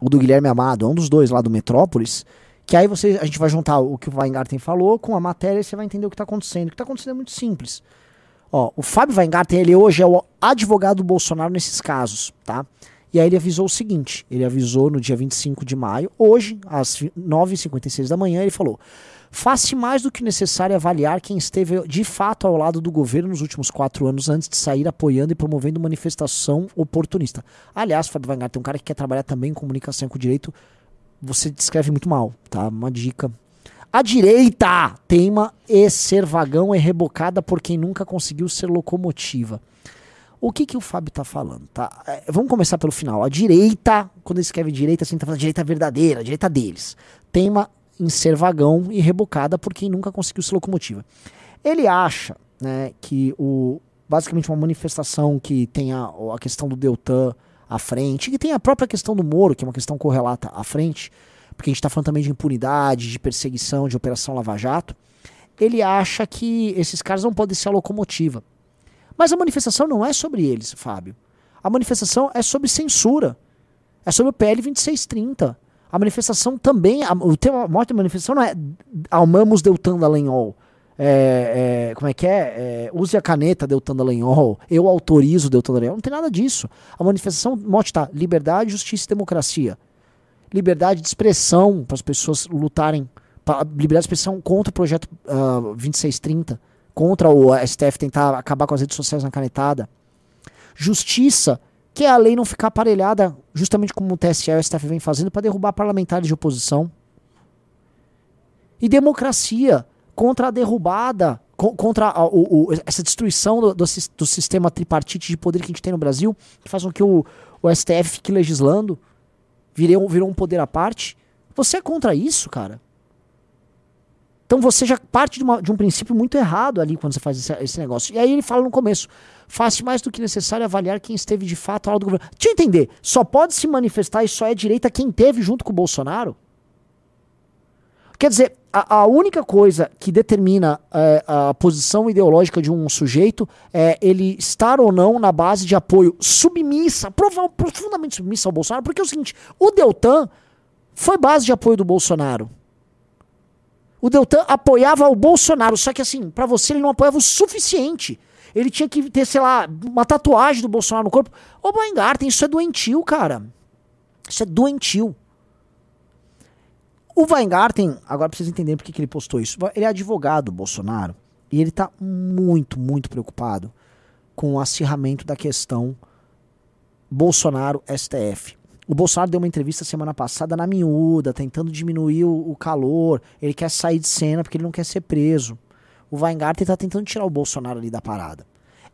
Speaker 2: ou do Guilherme Amado, é um dos dois lá do Metrópolis. Que aí você, a gente vai juntar o que o Weingarten falou com a matéria e você vai entender o que tá acontecendo. O que tá acontecendo é muito simples. Ó, o Fábio Weingarten, ele hoje é o advogado do Bolsonaro nesses casos, tá? E aí ele avisou o seguinte, ele avisou no dia 25 de maio, hoje, às 9h56 da manhã, ele falou, Faz-se mais do que necessário avaliar quem esteve de fato ao lado do governo nos últimos quatro anos antes de sair apoiando e promovendo manifestação oportunista. Aliás, Fábio Weingarten, um cara que quer trabalhar também em comunicação com o direito, você descreve muito mal, tá? Uma dica. A direita teima e ser vagão é rebocada por quem nunca conseguiu ser locomotiva. O que que o Fábio tá falando, tá? É, vamos começar pelo final. A direita, quando ele escreve direita, assim, tá falando direita verdadeira, a direita deles. Teima em ser vagão e rebocada por quem nunca conseguiu ser locomotiva. Ele acha, né, que o basicamente uma manifestação que tenha a questão do Deltan à frente, que tem a própria questão do Moro, que é uma questão correlata à frente, porque a gente está falando também de impunidade, de perseguição, de operação Lava Jato. Ele acha que esses caras não podem ser a locomotiva. Mas a manifestação não é sobre eles, Fábio. A manifestação é sobre censura. É sobre o PL 2630. A manifestação também. A, o tema morte da manifestação não é Almamos Deltan Dallagnol. É, é, como é que é? é? Use a caneta Deltan Dallagnol. Eu autorizo Deltan Dallagnol. Não tem nada disso. A manifestação, mote tá liberdade, justiça e democracia. Liberdade de expressão para as pessoas lutarem. Pra, liberdade de expressão contra o projeto ah, 2630 contra o STF tentar acabar com as redes sociais na canetada. Justiça, que é a lei não ficar aparelhada, justamente como o TSE e o STF vem fazendo, para derrubar parlamentares de oposição. E democracia, contra a derrubada, co contra a, o, o, essa destruição do, do, do, sistema tripartite de poder que a gente tem no Brasil, que faz com que o, o STF fique legislando, virou, virou um poder à parte. Você é contra isso, cara? Então você já parte de, uma, de, um princípio muito errado ali quando você faz esse, esse, negócio. E aí ele fala no começo: faz mais do que necessário avaliar quem esteve de fato ao lado do governo. Deixa eu entender: só pode se manifestar e só é direita quem teve junto com o Bolsonaro? Quer dizer, a, a única coisa que determina é, a posição ideológica de um sujeito é ele estar ou não na base de apoio submissa, profundamente submissa ao Bolsonaro, porque é o seguinte: o Deltan foi base de apoio do Bolsonaro. O Deltan apoiava o Bolsonaro, só que assim, para você ele não apoiava o suficiente. Ele tinha que ter, sei lá, uma tatuagem do Bolsonaro no corpo. Ô, Weingarten, isso é doentio, cara. Isso é doentio. O Weingarten, agora precisa entender por que ele postou isso. Ele é advogado do Bolsonaro e ele tá muito, muito preocupado com o acirramento da questão Bolsonaro-STF. O Bolsonaro deu uma entrevista semana passada na miúda, tentando diminuir o, o, calor. Ele quer sair de cena porque ele não quer ser preso. O Weingarten tá tentando tirar o Bolsonaro ali da parada.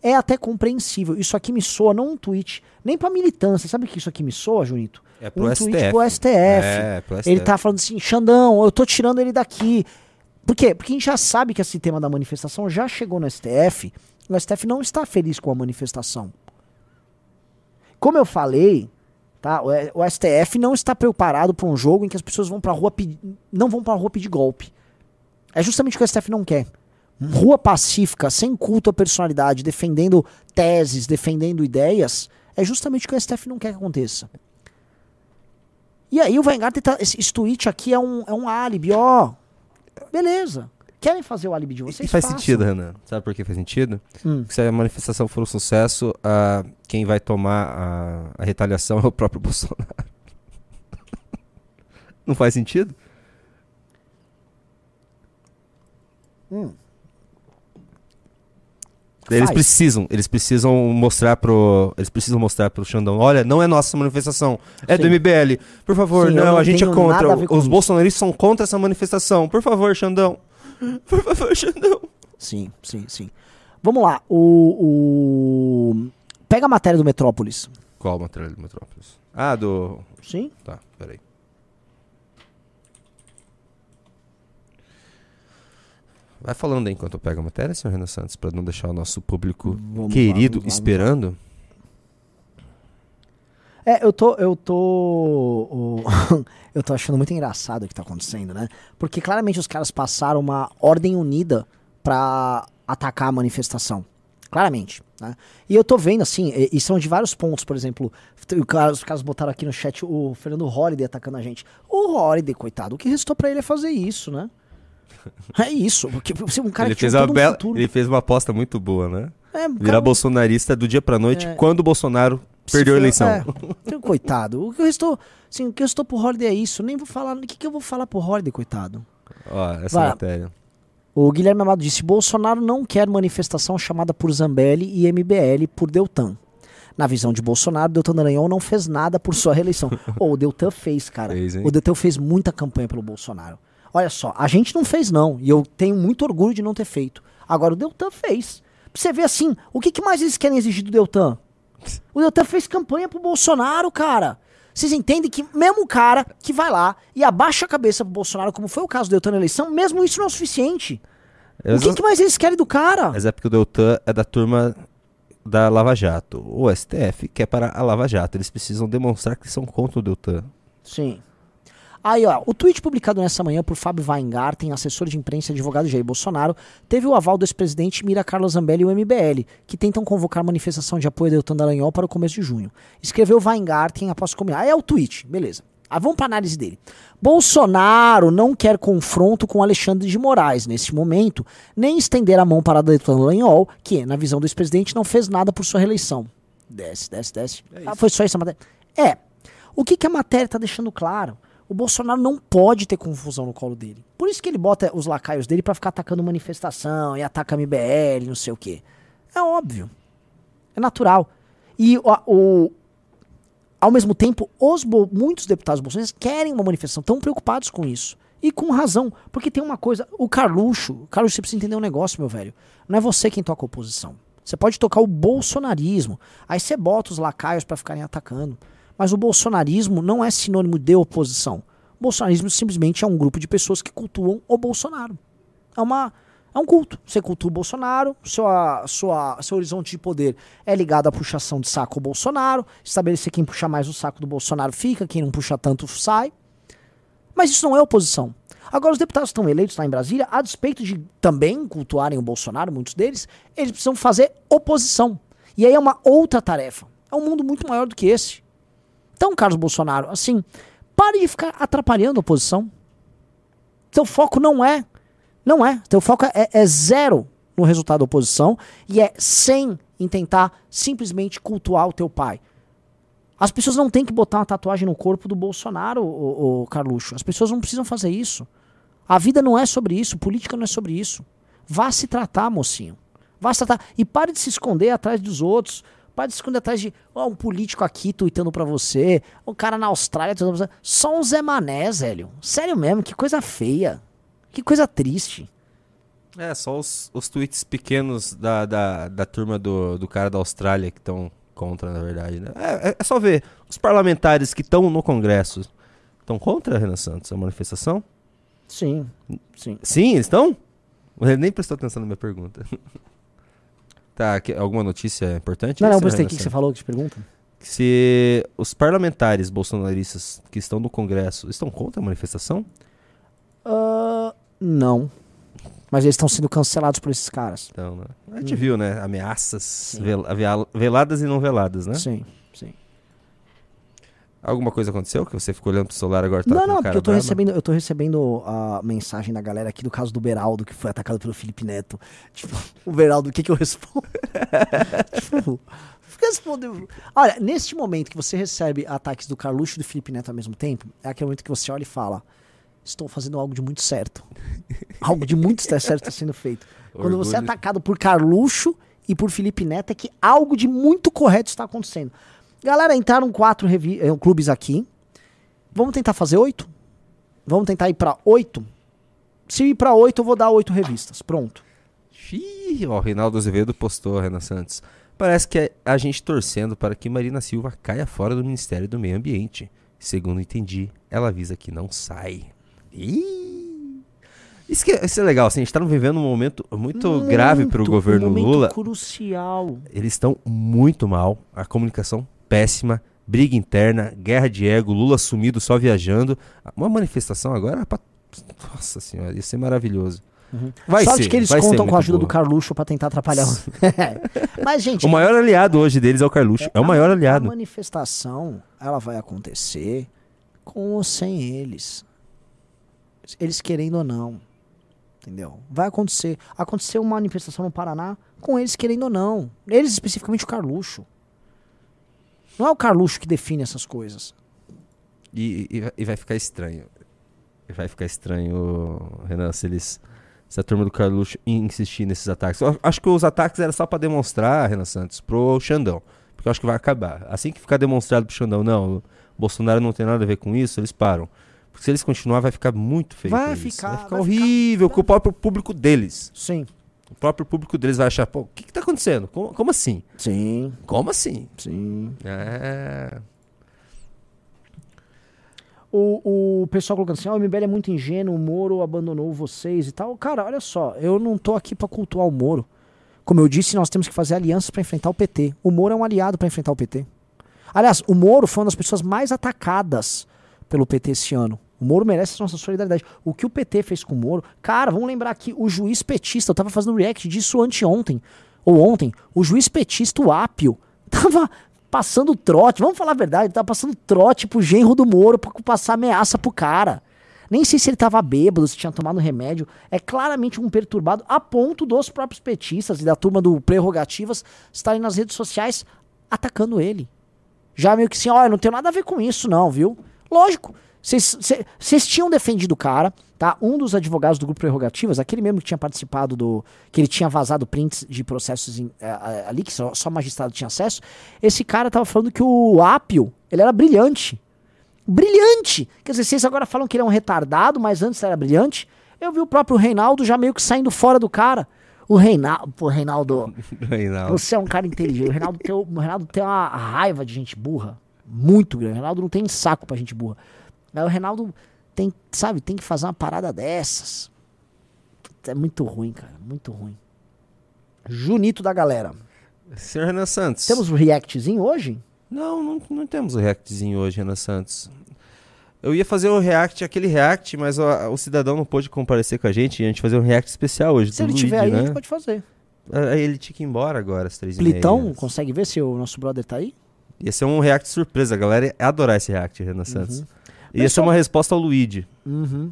Speaker 2: É até compreensível. Isso aqui me soa, não um tweet, nem pra militância. Sabe o que isso aqui me soa, Junito?
Speaker 1: É pro
Speaker 2: um
Speaker 1: STF.
Speaker 2: tweet pro STF.
Speaker 1: É, pro STF.
Speaker 2: Ele tá falando assim, Xandão, eu tô tirando ele daqui. Por quê? Porque a gente já sabe que esse tema da manifestação já chegou no STF. O STF não está feliz com a manifestação. Como eu falei, Tá? O, STF não está preparado para um jogo em que as pessoas vão para rua não vão para rua pedir golpe. É justamente o que o STF não quer. Rua pacífica, sem culto à personalidade, defendendo teses, defendendo ideias, é justamente o que o STF não quer que aconteça. E aí o Weingarten tá, esse, esse tweet aqui é um, é um álibi, ó. Beleza. Querem fazer o álibi de vocês?
Speaker 1: E faz
Speaker 2: façam.
Speaker 1: sentido, Renan. Sabe por que faz sentido?
Speaker 2: Hum.
Speaker 1: Se a manifestação for um sucesso, uh, quem vai tomar a, a, retaliação é o próprio Bolsonaro. Não faz sentido?
Speaker 2: Hum.
Speaker 1: Eles
Speaker 2: Faz.
Speaker 1: precisam, eles precisam mostrar pro, eles precisam mostrar pro Xandão, olha, não é nossa manifestação, é do
Speaker 2: Sim.
Speaker 1: MBL. Por favor,
Speaker 2: Sim,
Speaker 1: não,
Speaker 2: não
Speaker 1: a gente é contra. Os bolsonaristas são contra essa manifestação. Por favor, Xandão. Por favor, Xandão.
Speaker 2: Sim, sim, sim. Vamos lá. O, o- Pega a matéria do Metrópolis.
Speaker 1: Qual matéria do Metrópolis? Ah, do.
Speaker 2: Sim?
Speaker 1: Tá, peraí. Vai falando aí enquanto eu pego a matéria, senhor Renan Santos, pra não deixar o nosso público
Speaker 2: Vamos
Speaker 1: querido
Speaker 2: lá, vamos lá,
Speaker 1: esperando.
Speaker 2: É, eu tô. Eu tô. o- eu tô achando muito engraçado o que tá acontecendo, né? Porque claramente os caras passaram uma ordem unida pra atacar a manifestação. Claramente. Né? E eu tô vendo, assim, e, e são de vários pontos, por exemplo, cara- os caras botaram aqui no chat o Fernando Holliday atacando a gente. O Holliday, coitado, o que restou pra ele é fazer isso, né? É isso, porque você é um cara
Speaker 1: ele,
Speaker 2: que
Speaker 1: fez uma
Speaker 2: um
Speaker 1: bela,
Speaker 2: futuro.
Speaker 1: ele fez uma aposta muito boa, né?
Speaker 2: É,
Speaker 1: Virar
Speaker 2: cara-
Speaker 1: bolsonarista do dia pra noite
Speaker 2: É.
Speaker 1: quando o Bolsonaro perdeu a eleição.
Speaker 2: É, coitado. O que eu estou, assim, o que eu estou pro Holiday é isso. Nem vou falar. O que, que eu vou falar pro Holiday, coitado?
Speaker 1: Ó, essa
Speaker 2: Vai.
Speaker 1: matéria.
Speaker 2: O Guilherme Amado disse: Bolsonaro não quer manifestação chamada por Zambelli e MBL por Deltan. Na visão de Bolsonaro, Deltan Dallagnol não fez nada por sua reeleição. Ô, o Deltan fez, cara.
Speaker 1: Fez,
Speaker 2: o Deltan fez muita campanha pelo Bolsonaro. Olha só, a gente não fez, não. E eu tenho muito orgulho de não ter feito. Agora, o Deltan fez. Pra você ver assim, o que, que mais eles querem exigir do Deltan? O Deltan fez campanha pro Bolsonaro, cara. Vocês entendem que mesmo o cara que vai lá e abaixa a cabeça pro Bolsonaro, como foi o caso do Deltan na eleição, mesmo isso não é o suficiente. O que, que mais eles querem do cara?
Speaker 1: Mas é porque o Deltan é da turma da Lava Jato. O STF quer para a Lava Jato. Eles precisam demonstrar que são contra o Deltan.
Speaker 2: Sim. Aí, ó, o tweet publicado nessa manhã por Fábio Weingarten, assessor de imprensa e advogado de Jair Bolsonaro, teve o aval do ex-presidente Mira Carlos Zambelli e o MBL, que tentam convocar manifestação de apoio a Deltan Dallagnol para o começo de junho. Escreveu Weingarten após combinar. Aí é o tweet, beleza. Ah, vamos para análise dele. Bolsonaro não quer confronto com Alexandre de Moraes neste momento, nem estender a mão para Deltan Dallagnol, que, na visão do ex-presidente, não fez nada por sua reeleição. Desce, desce, desce. ah, foi só isso a matéria? É. O que, que a matéria está deixando claro? O Bolsonaro não pode ter confusão no colo dele. Por isso que ele bota os lacaios dele pra ficar atacando manifestação e ataca MBL, não sei o quê. É óbvio. É natural. E o, o- ao mesmo tempo, os muitos deputados bolsonaristas querem uma manifestação, estão preocupados com isso. E com razão, porque tem uma coisa, o Carluxo, Carluxo, você precisa entender um negócio, meu velho. Não é você quem toca a oposição. Você pode tocar o bolsonarismo. Aí você bota os lacaios pra ficarem atacando. Mas o bolsonarismo não é sinônimo de oposição. O bolsonarismo simplesmente é um grupo de pessoas que cultuam o Bolsonaro. É uma é um culto. Você cultua o Bolsonaro, sua, sua, seu horizonte de poder é ligado à puxação de saco ao Bolsonaro, estabelecer quem puxa mais o saco do Bolsonaro fica, quem não puxa tanto sai. Mas isso não é oposição. Agora, os deputados que estão eleitos lá em Brasília, a despeito de também cultuarem o Bolsonaro, muitos deles, eles precisam fazer oposição. E aí é uma outra tarefa. É um mundo muito maior do que esse. Então, Carlos Bolsonaro, assim, pare de ficar atrapalhando a oposição. Seu foco não é. Não é. Teu foco é, é zero no resultado da oposição e é 100 em tentar simplesmente cultuar o teu pai. As pessoas não têm que botar uma tatuagem no corpo do Bolsonaro, o, Carluxo. As pessoas não precisam fazer isso. A vida não é sobre isso, política não é sobre isso. Vá se tratar, mocinho. Vá se tratar. E pare de se esconder atrás dos outros. Pare de esconder atrás de ó, um político aqui tweetando pra você, um cara na Austrália tweetando pra você. Só um Zé Mané, Zélio. Sério mesmo, que coisa feia. Que coisa triste.
Speaker 1: É, só os, os tweets pequenos da, da, da turma do, do cara da Austrália que estão contra, na verdade. Né? É, é- é só ver. Os parlamentares que estão no Congresso estão contra, Renan Santos, a manifestação?
Speaker 2: Sim, sim.
Speaker 1: Sim, eles estão? Ele nem prestou atenção na minha pergunta. tá, que- alguma notícia importante?
Speaker 2: Não, não, prestei. O que que você falou que te pergunta?
Speaker 1: Se os parlamentares bolsonaristas que estão no Congresso estão contra a manifestação?
Speaker 2: Ah, não. Mas eles estão sendo cancelados por esses caras.
Speaker 1: Então, né? A gente viu, né? Ameaças vel- veladas e não veladas, né?
Speaker 2: Sim.
Speaker 1: Alguma coisa aconteceu que você ficou olhando pro celular agora tá
Speaker 2: não, não, porque eu tô
Speaker 1: brava?
Speaker 2: recebendo, eu tô recebendo a mensagem da galera aqui do caso do Beraldo, que foi atacado pelo Felipe Neto. Tipo, o Beraldo, o que que eu respondo? tipo, respondo. Olha, neste momento que você recebe ataques do Carluxo e do Felipe Neto ao mesmo tempo, é aquele momento que você olha e fala: Estou fazendo algo de muito certo. algo de muito certo está sendo feito. Quando você é
Speaker 1: Orgulho.
Speaker 2: atacado por Carluxo e por Felipe Neto, é que algo de muito correto está acontecendo. Galera, entraram quatro revi- eh, clubes aqui. Vamos tentar fazer oito? Vamos tentar ir pra oito? Se ir pra oito, eu vou dar oito revistas. Pronto.
Speaker 1: Xiii, ó, o Reinaldo Azevedo postou, Renan Santos. Parece que é a gente torcendo para que Marina Silva caia fora do Ministério do Meio Ambiente. Segundo entendi, ela avisa que não sai. Ih! Isso, que, é- isso é legal, assim, a gente tá vivendo um momento muito, grave para o
Speaker 2: Muito,
Speaker 1: governo
Speaker 2: um momento
Speaker 1: Lula.
Speaker 2: crucial.
Speaker 1: Eles estão muito mal, a comunicação péssima, briga interna, guerra de ego, Lula sumido só viajando. Uma manifestação agora pra... Nossa senhora, ia ser maravilhoso. Vai
Speaker 2: Sorte
Speaker 1: ser,
Speaker 2: que eles contam com a ajuda do
Speaker 1: boa.
Speaker 2: Carluxo pra tentar atrapalhar. o- Mas, gente,
Speaker 1: O maior aliado hoje deles é o Carluxo. É o
Speaker 2: a-
Speaker 1: maior
Speaker 2: A
Speaker 1: aliado.
Speaker 2: manifestação, ela vai acontecer com ou sem eles. Eles querendo ou não. Entendeu? Vai acontecer. Aconteceu uma manifestação no Paraná com eles querendo ou não. Eles, especificamente o Carluxo. Não é o Carluxo que define essas coisas.
Speaker 1: E, e vai- e vai ficar estranho. Vai ficar estranho, Renan, se eles. Se a turma do Carluxo insistir nesses ataques. Eu acho que os ataques era só pra demonstrar, Renan Santos, pro Xandão. Porque eu acho que vai acabar. Assim que ficar demonstrado pro Xandão, não, o Bolsonaro não tem nada a ver com isso, eles param. Porque se eles continuar, vai ficar muito feio.
Speaker 2: Vai ficar,
Speaker 1: vai ficar
Speaker 2: vai
Speaker 1: horrível com o próprio público deles.
Speaker 2: Sim.
Speaker 1: O próprio público deles vai achar, pô, o que, que tá acontecendo? Como, como assim?
Speaker 2: Sim,
Speaker 1: Como assim?
Speaker 2: sim.
Speaker 1: É.
Speaker 2: O, o pessoal colocando assim, ó, o MBL é muito ingênuo, o Moro abandonou vocês e tal. Cara, olha só, eu não tô aqui pra cultuar o Moro. Como eu disse, nós temos que fazer alianças pra enfrentar o PT. O Moro é um aliado pra enfrentar o PT. Aliás, o Moro foi uma das pessoas mais atacadas pelo PT esse ano. O Moro merece nossa solidariedade. O que o PT fez com o Moro. Cara, vamos lembrar que o juiz petista, eu tava fazendo react disso anteontem, ou ontem. O juiz petista, o Ápio, tava passando trote. Vamos falar a verdade, ele tava passando trote pro genro do Moro pra passar ameaça pro cara. Nem sei se ele tava bêbado, se tinha tomado remédio. É claramente um perturbado, a ponto dos próprios petistas e da turma do Prerrogativas estarem nas redes sociais atacando ele. Já meio que assim, olha, não tem nada a ver com isso, não, viu? Lógico. Vocês tinham defendido o cara, tá? Um dos advogados do grupo Prerrogativas, aquele mesmo que tinha participado do. que ele tinha vazado prints de processos em- eh, eh, ali, que só, só magistrado tinha acesso. Esse cara tava falando que o Apio, ele era brilhante. Brilhante! Quer dizer, vocês agora falam que ele é um retardado, mas antes era brilhante. Eu vi o próprio Reinaldo já meio que saindo fora do cara. O Reinaldo. Pô, Reinaldo.
Speaker 1: Reinaldo.
Speaker 2: Você é um cara inteligente. O Reinaldo tem, o Reinaldo tem uma raiva de gente burra. Muito grande. O Reinaldo não tem saco pra gente burra. Mas o Reinaldo tem, sabe, tem que fazer uma parada dessas. É muito ruim, cara. Muito ruim. Junito da galera.
Speaker 1: Senhor Renan Santos.
Speaker 2: Temos o reactzinho hoje?
Speaker 1: Não, não, não temos o reactzinho hoje, Renan Santos. Eu ia fazer o react, aquele react, mas o, o cidadão não pôde comparecer com a gente e a gente fazer um react especial hoje.
Speaker 2: Se ele tiver
Speaker 1: Luigi,
Speaker 2: aí, a
Speaker 1: né?
Speaker 2: gente pode fazer.
Speaker 1: Aí ele tinha que ir embora agora, às três e
Speaker 2: Plitão,
Speaker 1: meia.
Speaker 2: consegue ver se o nosso brother tá aí?
Speaker 1: Ia ser um react surpresa, a galera ia adorar esse react, Renan Santos. Ser
Speaker 2: Pessoal-
Speaker 1: uma resposta ao Luigi.
Speaker 2: Uhum.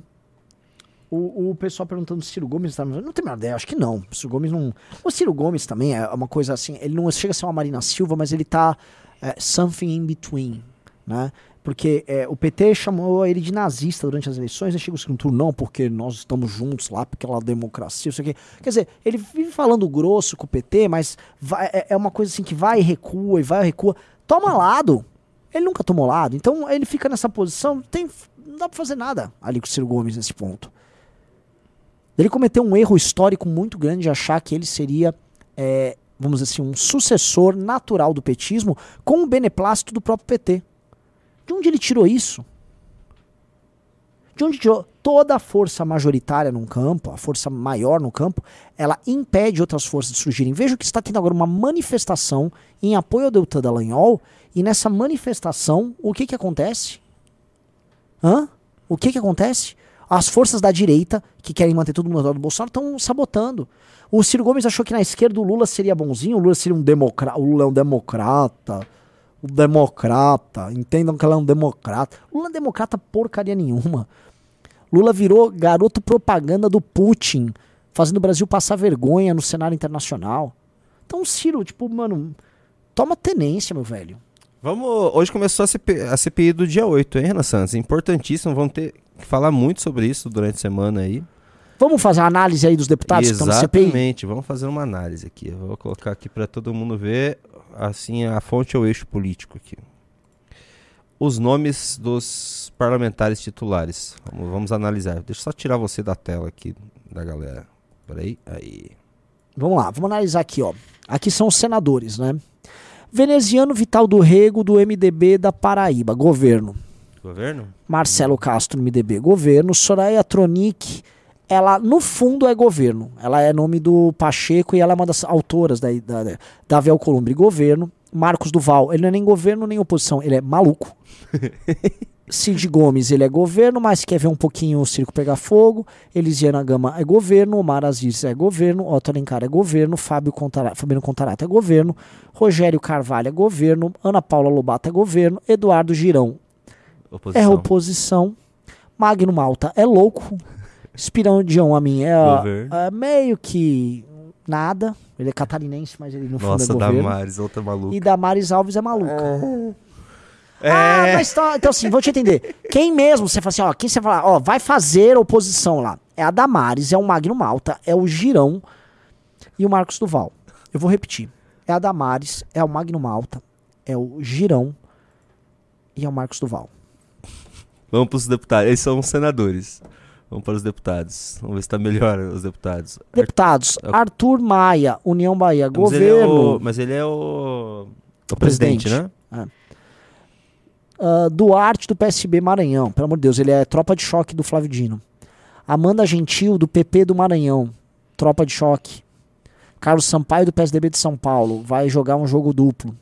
Speaker 2: O, o pessoal perguntando se Ciro Gomes tá. Não tem nada ideia, acho que não. O Ciro Gomes não. O Ciro Gomes também é uma coisa assim. Ele não chega a ser uma Marina Silva, mas ele tá é, something in between, né? Porque é, o PT chamou ele de nazista durante as eleições, e chega o segundo turno, não, porque nós estamos juntos lá, porque ela democracia, isso aqui. Quer dizer, ele vive falando grosso com o PT, mas vai- é, é uma coisa assim que vai e recua, e vai e recua. Toma lado. Ele nunca tomou lado, então ele fica nessa posição, tem, não dá pra fazer nada ali com o Ciro Gomes nesse ponto. Ele cometeu um erro histórico muito grande de achar que ele seria, é, vamos dizer assim, um sucessor natural do petismo com o beneplácito do próprio PT. De onde ele tirou isso? De onde tirou toda a força majoritária num campo, a força maior no campo, ela impede outras forças de surgirem. Veja que está tendo agora uma manifestação em apoio ao Deltan Dallagnol, e nessa manifestação, o que que acontece? Hã? O que que acontece? As forças da direita, que querem manter mundo ao lado do Bolsonaro, estão sabotando. O Ciro Gomes achou que na esquerda o Lula seria bonzinho, o Lula seria um democrata. O Lula é um democrata. O democrata. Entendam que ela é um democrata. Lula é democrata porcaria nenhuma. Lula virou garoto propaganda do Putin, fazendo o Brasil passar vergonha no cenário internacional. Então, Ciro, tipo, mano, toma tenência, meu velho.
Speaker 1: Vamos. Hoje começou a, CP, a CPI do dia 8, hein, Renan Santos? Importantíssimo, vamos ter que falar muito sobre isso durante a semana aí.
Speaker 2: Vamos fazer uma análise aí dos deputados que estão na CPI?
Speaker 1: Exatamente, vamos fazer uma análise aqui. Eu vou colocar aqui para todo mundo ver, assim, a fonte é o eixo político aqui. Os nomes dos parlamentares titulares. Vamos, vamos analisar. Deixa eu só tirar você da tela aqui, da galera. Peraí, aí.
Speaker 2: Vamos lá, vamos analisar aqui, ó. Aqui são os senadores, né? Veneziano Vital do Rego, do MDB da Paraíba, governo.
Speaker 1: Governo?
Speaker 2: Marcelo Castro, MDB, governo. Soraya Tronic, ela no fundo é governo. Ela é nome do Pacheco e ela é uma das autoras da, da, da Vel Columbre, governo. Marcos Duval, ele não é nem governo nem oposição, ele é maluco. Cid Gomes, ele é governo, mas quer ver um pouquinho o circo pegar fogo. Elisiana Gama é governo, Omar Aziz é governo, Otto Alencar é governo, Fábio Contarato, Fabiano Contarato é governo, Rogério Carvalho é governo, Ana Paula Lobato é governo, Eduardo Girão
Speaker 1: Oposição.
Speaker 2: é oposição, Magno Malta é louco, Espirão Dion a mim é, é meio que nada, ele é catarinense, mas ele no fundo
Speaker 1: Nossa,
Speaker 2: é governo.
Speaker 1: Damares, outra maluca.
Speaker 2: E Damares Alves é maluca.
Speaker 1: É.
Speaker 2: Ah, mas tá, então assim, vou te entender. Quem mesmo, você fala assim, ó, quem você fala, ó, vai fazer oposição lá? É a Damares, é o Magno Malta, é o Girão e o Marcos Duval. Eu vou repetir. É a Damares, é o Magno Malta, é o Girão e é o Marcos Duval.
Speaker 1: Vamos pros deputados. Eles são os senadores. Vamos para os deputados. Vamos ver se tá melhor os deputados.
Speaker 2: Deputados,
Speaker 1: Ar-
Speaker 2: Arthur Maia, União Bahia,
Speaker 1: Mas ele é
Speaker 2: governo.
Speaker 1: o- Mas ele é o. O
Speaker 2: presidente.
Speaker 1: presidente, né?
Speaker 2: Ah, Duarte do PSB Maranhão, pelo amor de Deus, ele é tropa de choque do Flávio Dino. Amanda Gentil do PP do Maranhão, tropa de choque. Carlos Sampaio do PSDB de São Paulo, vai jogar um jogo duplo.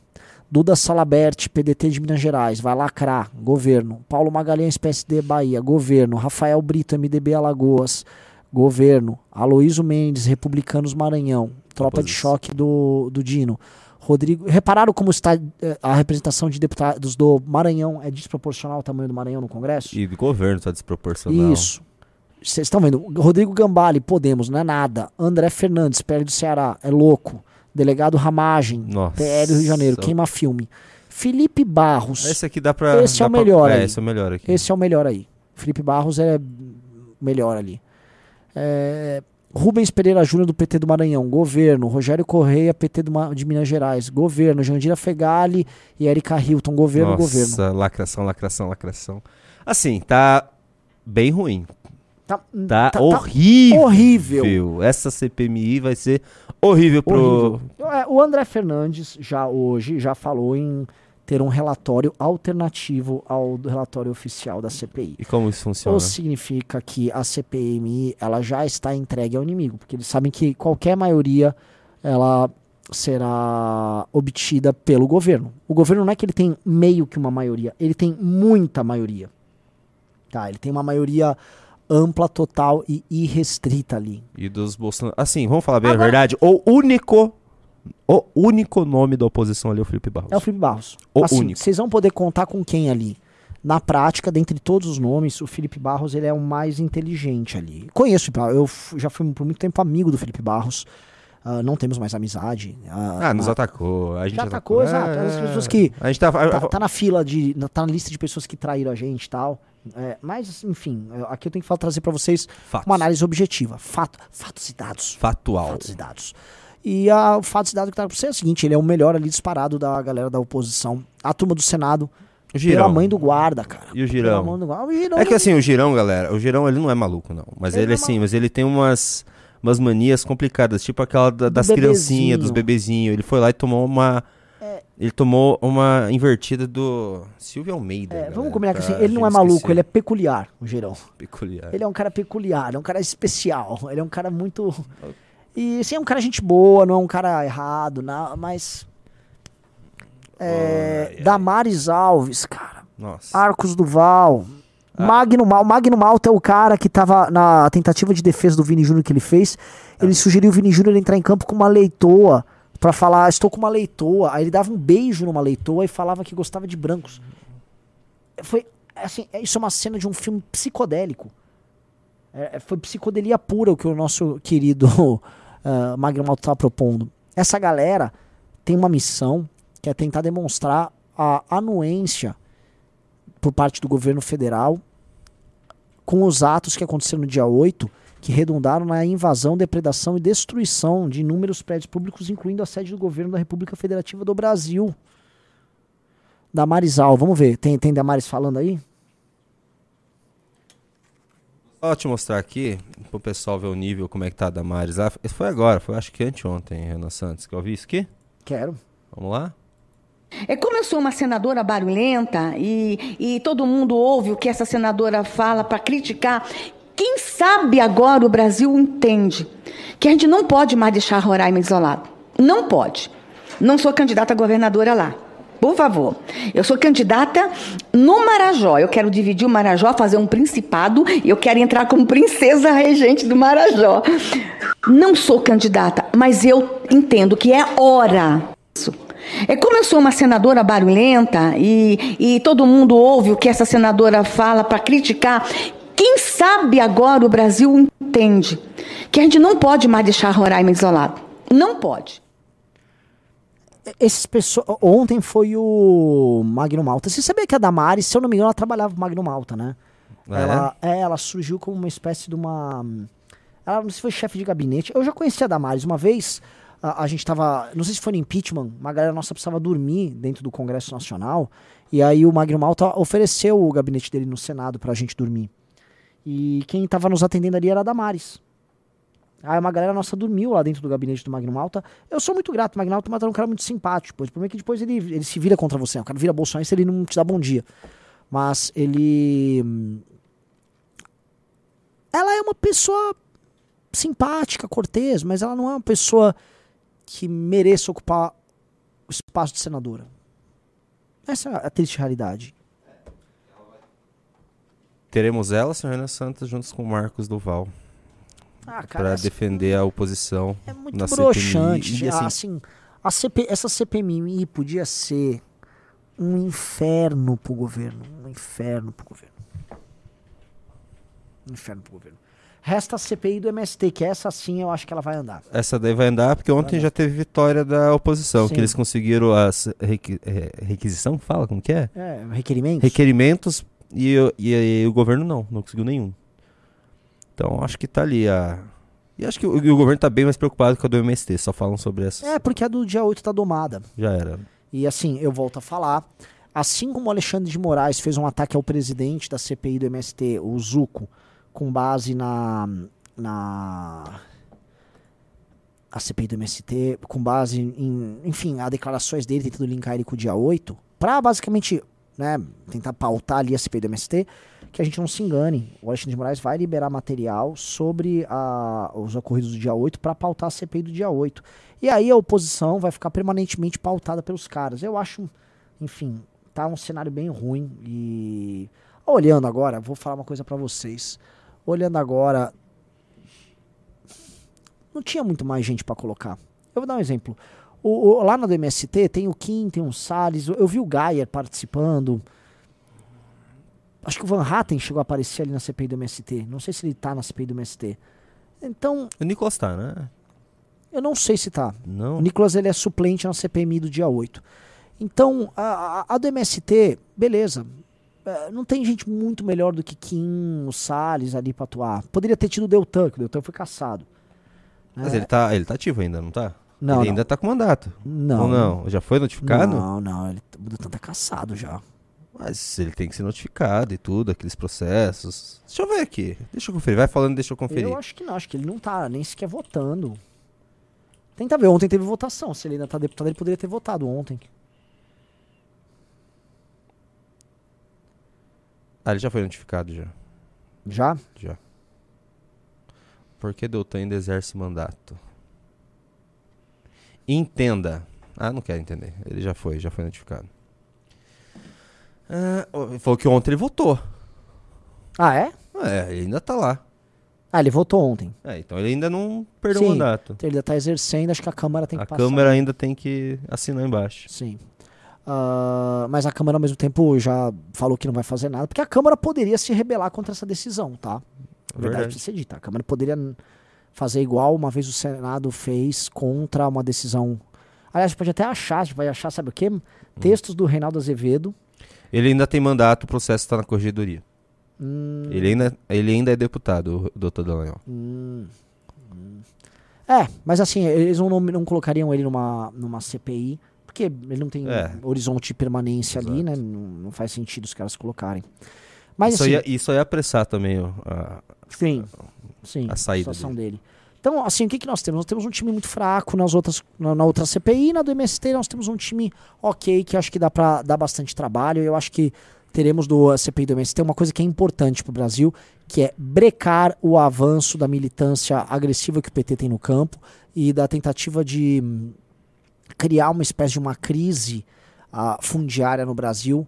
Speaker 2: Duda Salabert, PDT de Minas Gerais, vai lacrar, governo. Paulo Magalhães, PSD Bahia, governo. Rafael Brito, MDB Alagoas, governo. Aloísio Mendes, Republicanos Maranhão, tropa de choque do, do Dino. Rodrigo, repararam como está eh, a representação de deputados do Maranhão é desproporcional ao tamanho do Maranhão no Congresso?
Speaker 1: E do governo tá desproporcional.
Speaker 2: Isso. Vocês estão vendo? Rodrigo Gambale, Podemos, não é nada. André Fernandes, PL do Ceará, é louco. Delegado Ramagem,
Speaker 1: Nossa.
Speaker 2: PL do Rio de Janeiro, queima filme. Felipe Barros,
Speaker 1: Esse aqui dá pra.
Speaker 2: Esse é
Speaker 1: dá
Speaker 2: o
Speaker 1: pra-
Speaker 2: melhor aí.
Speaker 1: É, esse é o melhor aqui.
Speaker 2: esse é o melhor aí. Felipe Barros é melhor ali. É, Rubens Pereira Júnior do PT do Maranhão, governo. Rogério Correia, PT do de Minas Gerais, governo. Jandira Fegali e Erika Hilton, governo,
Speaker 1: Nossa,
Speaker 2: governo.
Speaker 1: lacração, lacração, lacração. Assim, tá bem ruim.
Speaker 2: Tá,
Speaker 1: Tá,
Speaker 2: tá- tá
Speaker 1: horrível.
Speaker 2: horrível.
Speaker 1: Essa CPMI vai ser horrível pro.
Speaker 2: Horrível. É, O André Fernandes já hoje já falou em ter um relatório alternativo ao relatório oficial da CPI.
Speaker 1: E como isso funciona?
Speaker 2: Ou significa que a CPMI ela já está entregue ao inimigo, porque eles sabem que qualquer maioria ela será obtida pelo governo. O governo não é que ele tem meio que uma maioria, ele tem muita maioria. Tá, ele tem uma maioria ampla, total e irrestrita ali.
Speaker 1: E dos Bolsonaro. Assim, vamos falar bem
Speaker 2: Agora-
Speaker 1: a verdade. O único. O único nome da oposição ali é o Felipe Barros.
Speaker 2: É o Felipe Barros.
Speaker 1: O
Speaker 2: assim,
Speaker 1: único.
Speaker 2: Vocês vão poder contar com quem ali? Na prática, dentre todos os nomes, o Felipe Barros ele é o mais inteligente ali. Conheço o Felipe Barros, eu já fui por muito tempo amigo do Felipe Barros. Ah, não temos mais amizade.
Speaker 1: Ah, nos
Speaker 2: na-
Speaker 1: atacou. A gente
Speaker 2: Já atacou, exato. As pessoas que-
Speaker 1: A gente tá.
Speaker 2: tá, tá na fila de. tá na lista de pessoas que traíram a gente e tal. É, mas, enfim, eu- aqui eu tenho que falar- trazer pra vocês
Speaker 1: Fatos.
Speaker 2: uma análise objetiva. Fato, fatos e dados.
Speaker 1: Fatual.
Speaker 2: Fatos e dados. E a, o fatos e dados que tá você é o seguinte: ele é o melhor ali disparado da galera da oposição. A turma do Senado,
Speaker 1: O Girão.
Speaker 2: pela mãe do guarda, cara.
Speaker 1: E o Girão?
Speaker 2: O Girão
Speaker 1: É que
Speaker 2: não-
Speaker 1: assim, o Girão, galera, o Girão ele não é maluco, não. Mas
Speaker 2: Ele
Speaker 1: ele,
Speaker 2: é
Speaker 1: assim, mas ele tem umas, umas manias complicadas, tipo aquela da- das
Speaker 2: bebezinho.
Speaker 1: criancinhas, dos bebezinhos. Ele foi lá e tomou uma.
Speaker 2: É.
Speaker 1: Ele tomou uma invertida do Silvio Almeida.
Speaker 2: É,
Speaker 1: galera,
Speaker 2: vamos combinar que
Speaker 1: pra
Speaker 2: assim, ele não é maluco,
Speaker 1: esquecer.
Speaker 2: ele é peculiar, o Girão.
Speaker 1: peculiar.
Speaker 2: Ele é um cara peculiar, é um cara especial, ele é um cara muito. E assim, é um cara gente boa, não é um cara errado, não, mas. É,
Speaker 1: Ai, ai.
Speaker 2: Damares Alves, cara.
Speaker 1: Nossa.
Speaker 2: Arcos Duval.
Speaker 1: Ah.
Speaker 2: Magno Mal. Magno Malta é o cara que tava na tentativa de defesa do Vini Júnior que ele fez. Ele sugeriu o Vini Júnior entrar em campo com uma leitoa pra falar, estou com uma leitoa. Aí ele dava um beijo numa leitoa e falava que gostava de brancos. Foi assim, é- isso é uma cena de um filme psicodélico. É, é- foi psicodelia pura o que o nosso querido uh, Magno Malta estava propondo. Essa galera tem uma missão que é tentar demonstrar a anuência por parte do governo federal com os atos que aconteceram no dia 8, que redundaram na invasão, depredação e destruição de inúmeros prédios públicos, incluindo a sede do governo da República Federativa do Brasil. Damaris Al, vamos ver, tem, tem Damares falando aí?
Speaker 1: Só te mostrar aqui, pro pessoal ver o nível, como é que tá a Damares lá. Foi agora, foi acho que anteontem, Renan Santos. Quer ouvir isso aqui?
Speaker 2: Quero.
Speaker 1: Vamos lá?
Speaker 3: É como eu sou uma senadora barulhenta e, e todo mundo ouve o que essa senadora fala para criticar. Quem sabe agora o Brasil entende que a gente não pode mais deixar Roraima isolado. Não pode. Não sou candidata a governadora lá. Por favor. Eu sou candidata no Marajó. Eu quero dividir o Marajó, fazer um principado. E eu quero entrar como princesa regente do Marajó. Não sou candidata, mas eu entendo que é hora. É como eu sou uma senadora barulhenta e, e todo mundo ouve o que essa senadora fala para criticar. Quem sabe agora o Brasil entende que a gente não pode mais deixar Roraima isolado. Não pode.
Speaker 2: Esses pessoas. Ontem foi o Magno Malta. Você sabia que a Damares, se eu não me engano, ela trabalhava com o Magno Malta, né?
Speaker 1: Ah,
Speaker 2: ela, é? ela surgiu como uma espécie de uma. Ela não sei se foi chefe de gabinete. Eu já conhecia a Damares. Uma vez a, a gente tava. Não sei se foi no impeachment, uma galera nossa precisava dormir dentro do Congresso Nacional. E aí o Magno Malta ofereceu o gabinete dele no Senado pra gente dormir. E quem tava nos atendendo ali era a Damares. Aí uma galera nossa dormiu lá dentro do gabinete do Magno Malta. Eu sou muito grato, Magno Malta é um cara muito simpático. O problema é que depois ele, ele se vira contra você. O cara vira bolsonaro ele não te dá bom dia. Mas ele. Ela é uma pessoa simpática, cortês, mas ela não é uma pessoa que mereça ocupar o espaço de senadora. Essa é a triste realidade.
Speaker 1: Teremos ela, senhora Renan Santos, juntos com o Marcos Duval.
Speaker 2: Ah,
Speaker 1: Pra
Speaker 2: essa-
Speaker 1: defender a oposição
Speaker 2: É muito
Speaker 1: na
Speaker 2: broxante.
Speaker 1: CPMI. E,
Speaker 2: assim,
Speaker 1: assim,
Speaker 2: a CP, essa CPMI podia ser um inferno pro governo. Um inferno pro governo. Um inferno pro governo. Resta a CPI do MST, que essa sim eu acho que ela vai andar.
Speaker 1: essa daí vai andar, porque ontem já teve vitória da oposição,
Speaker 2: Sim.
Speaker 1: que eles conseguiram as requi- é, requisição, fala como que é?
Speaker 2: É, requerimentos?
Speaker 1: Requerimentos e, e, e o governo não, não conseguiu nenhum. Então acho que tá ali a... E acho que o, o governo tá bem mais preocupado com a do MST, só falam sobre essa.
Speaker 2: É, porque a do dia 8 tá domada.
Speaker 1: Já era.
Speaker 2: E assim, eu volto a falar. Assim como o Alexandre de Moraes fez um ataque ao presidente da CPI do MST, o Zuco, com base na. na. a CPI do MST, com base em. enfim, as declarações dele tentando linkar ele com o dia 8, pra basicamente, né, tentar pautar ali a CPI do MST, que a gente não se engane. O Alexandre de Moraes vai liberar material sobre a- os ocorridos do dia 8 para pautar a CPI do dia 8. E aí a oposição vai ficar permanentemente pautada pelos caras. Eu acho, enfim, tá um cenário bem ruim. E olhando agora, vou falar uma coisa para vocês. Olhando agora, não tinha muito mais gente para colocar. Eu vou dar um exemplo. O, o- lá na do MST tem o Kim, tem o Salles, eu, eu vi o Gaia participando. Acho que o Van Hatten chegou a aparecer ali na CPI do MST. Não sei se ele tá na CPI do MST. Então,
Speaker 1: O Nicolas tá, né?
Speaker 2: eu não sei se tá. O
Speaker 1: Não.
Speaker 2: Nicolas ele é suplente na CPMI do dia 8. Então, a, a- a do MST, beleza. É, não tem gente muito melhor do que Kim, o Salles ali pra atuar. Poderia ter tido o Deltan, que o Deltan foi caçado.
Speaker 1: Mas
Speaker 2: É,
Speaker 1: ele tá, ele tá ativo ainda, não tá?
Speaker 2: Não,
Speaker 1: ele
Speaker 2: não.
Speaker 1: ainda tá com mandato.
Speaker 2: Não.
Speaker 1: Ou não? Já foi notificado?
Speaker 2: Não, não. Ele, o Deltan tá caçado já.
Speaker 1: Mas ele tem que ser notificado e tudo, aqueles processos. Deixa eu ver aqui. Deixa eu conferir. Vai falando, deixa eu conferir.
Speaker 2: Eu acho que não, acho que ele não tá nem sequer votando. Tenta ver, ontem teve votação. Se ele ainda tá deputado, ele poderia ter votado ontem.
Speaker 1: Ah, ele já foi notificado já.
Speaker 2: Já?
Speaker 1: Já. Por que Deltan ainda exerce mandato? Entenda. Ah, não quero entender. Ele já foi, já foi notificado. Ah, falou que ontem ele votou.
Speaker 2: Ah, é?
Speaker 1: É, ele ainda tá lá.
Speaker 2: Ah, ele votou ontem.
Speaker 1: É, então ele ainda não perdeu
Speaker 2: Sim.
Speaker 1: o mandato.
Speaker 2: Então ele ainda tá exercendo, acho que a Câmara tem que
Speaker 1: A
Speaker 2: passar.
Speaker 1: Câmara ainda tem que assinar embaixo.
Speaker 2: Sim. Ah, mas a Câmara, ao mesmo tempo, já falou que não vai fazer nada, porque a Câmara poderia se rebelar contra essa decisão, tá? Verdade,
Speaker 1: Verdade.
Speaker 2: precisa ser dita. A Câmara poderia fazer igual uma vez o Senado fez contra uma decisão. Aliás, pode até achar, a gente vai achar, sabe o quê?
Speaker 1: Hum.
Speaker 2: Textos do Reinaldo Azevedo.
Speaker 1: Ele ainda tem mandato, o processo está na corregedoria.
Speaker 2: Hum,
Speaker 1: Ele, ainda, ele ainda é deputado, o doutor Dallagnol.
Speaker 2: hum, hum. É, mas assim, eles não, não colocariam ele numa, numa CPI, porque ele não tem
Speaker 1: É.
Speaker 2: horizonte de permanência ali,
Speaker 1: Exato.
Speaker 2: né? Não, não faz sentido os caras colocarem. Mas
Speaker 1: isso,
Speaker 2: assim,
Speaker 1: ia, isso ia apressar também ó, a-
Speaker 2: sim, sim,
Speaker 1: a saída
Speaker 2: situação dele. Então, assim, o que, que nós temos? Nós temos um time muito fraco nas outras, na, na outra CPI, na do MST nós temos um time ok, que acho que dá pra dar bastante trabalho. Eu acho que teremos do CPI do MST uma coisa que é importante pro Brasil, que é brecar o avanço da militância agressiva que o PT tem no campo e da tentativa de hum, criar uma espécie de uma crise ah, fundiária no Brasil,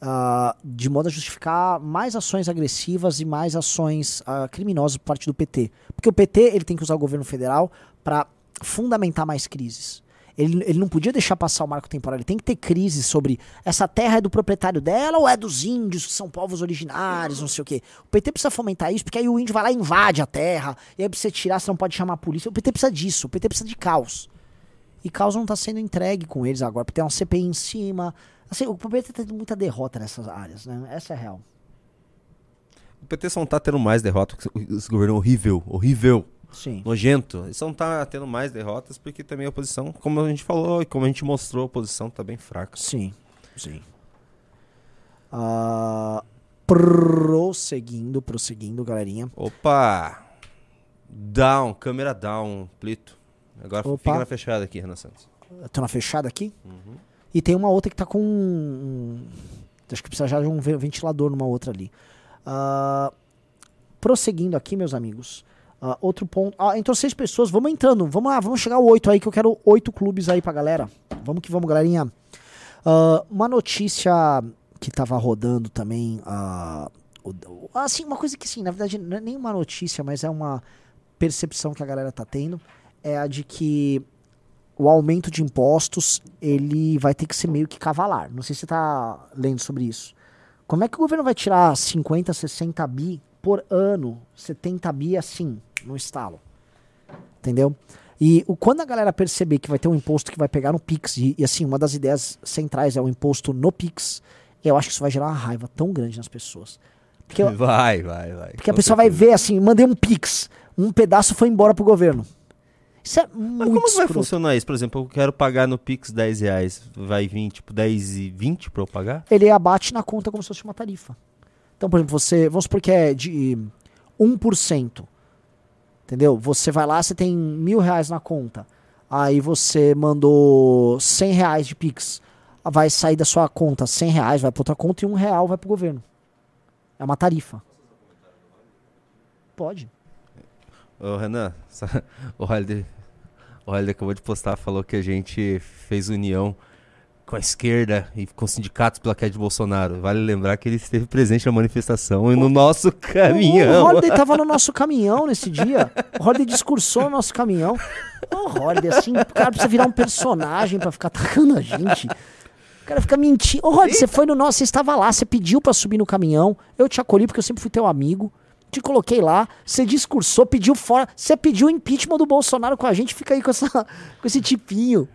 Speaker 2: ah, de modo a justificar mais ações agressivas e mais ações ah, criminosas por parte do PT. Porque o PT ele tem que usar o governo federal para fundamentar mais crises. Ele, ele não podia deixar passar o marco temporal, ele tem que ter crise sobre essa terra é do proprietário dela ou é dos índios, que são povos originários, não sei o quê. O PT precisa fomentar isso, porque aí o índio vai lá e invade a terra, e aí você tirar, você não pode chamar a polícia. O PT precisa disso, o PT precisa de caos. E caos não tá sendo entregue com eles agora, porque tem uma CPI em cima. Assim, o PT tá tendo muita derrota nessas áreas, né? Essa é a real.
Speaker 1: O PT só não tá tendo mais derrotas, porque esse governo é horrível, horrível,
Speaker 2: Sim.
Speaker 1: nojento. Eles só não tá tendo mais derrotas porque também a oposição, como a gente falou e como a gente mostrou, a oposição tá bem fraca.
Speaker 2: Sim, sim. Ah, prosseguindo, prosseguindo, galerinha.
Speaker 1: Opa! Down, câmera down, Plito. Agora
Speaker 2: Opa.
Speaker 1: fica na fechada aqui, Renan Santos.
Speaker 2: Eu tô na fechada aqui. E tem uma outra que tá com. um- Acho que precisa já de um ve- ventilador numa outra ali. Ah, prosseguindo aqui, meus amigos. ah, outro ponto. Ah, entrou seis pessoas. Vamos entrando. Vamos lá, vamos chegar ao oito aí, que eu quero oito clubes aí pra galera. Vamos que vamos, galerinha. Ah, uma notícia que tava rodando também. assim, uma coisa que sim, na verdade, não é nem uma notícia, mas é uma percepção que a galera tá tendo. É a de que o aumento de impostos ele vai ter que ser meio que cavalar. Não sei se você tá lendo sobre isso. Como é que o governo vai tirar 50, 60 bi por ano, 70 bi assim, no estalo? Entendeu? E o, quando a galera perceber que vai ter um imposto que vai pegar no Pix, e, e, assim, uma das ideias centrais é o imposto no Pix, eu acho que isso vai gerar uma raiva tão grande nas pessoas. Porque,
Speaker 1: Vai, vai, vai.
Speaker 2: porque a pessoa vai
Speaker 1: certeza.
Speaker 2: ver assim, mandei um Pix, um pedaço foi embora pro governo. Isso é
Speaker 1: Mas
Speaker 2: muito
Speaker 1: como que vai
Speaker 2: escroto.
Speaker 1: funcionar isso? Por exemplo, eu quero pagar no Pix 10 reais. Vai vir, tipo, 10 e 20 pra eu pagar?
Speaker 2: ele abate na conta como se fosse uma tarifa. Então, por exemplo, você, vamos supor que é de 1%. Entendeu? Você vai lá, você tem mil reais na conta. Aí você mandou 100 reais de Pix. Vai sair da sua conta 100 reais, vai pra outra conta e um real vai pro governo. É uma tarifa. Pode.
Speaker 1: Ô, Renan, o Holiday, o Holiday acabou de postar, falou que a gente fez união com a esquerda e com sindicatos pela queda de Bolsonaro. Vale lembrar que ele esteve presente na manifestação e no nosso
Speaker 2: O
Speaker 1: caminhão.
Speaker 2: Holiday tava no nosso caminhão nesse dia. O Holiday discursou no nosso caminhão. O Holiday, assim, o cara precisa virar um personagem pra ficar atacando a gente. O cara fica mentindo. Ô, Holiday, você foi no nosso, você estava lá, você pediu pra subir no caminhão. Eu te acolhi porque eu sempre fui teu amigo. Te coloquei lá, você discursou, pediu fora. Você pediu o impeachment do Bolsonaro com a gente, fica aí com, essa, com esse tipinho.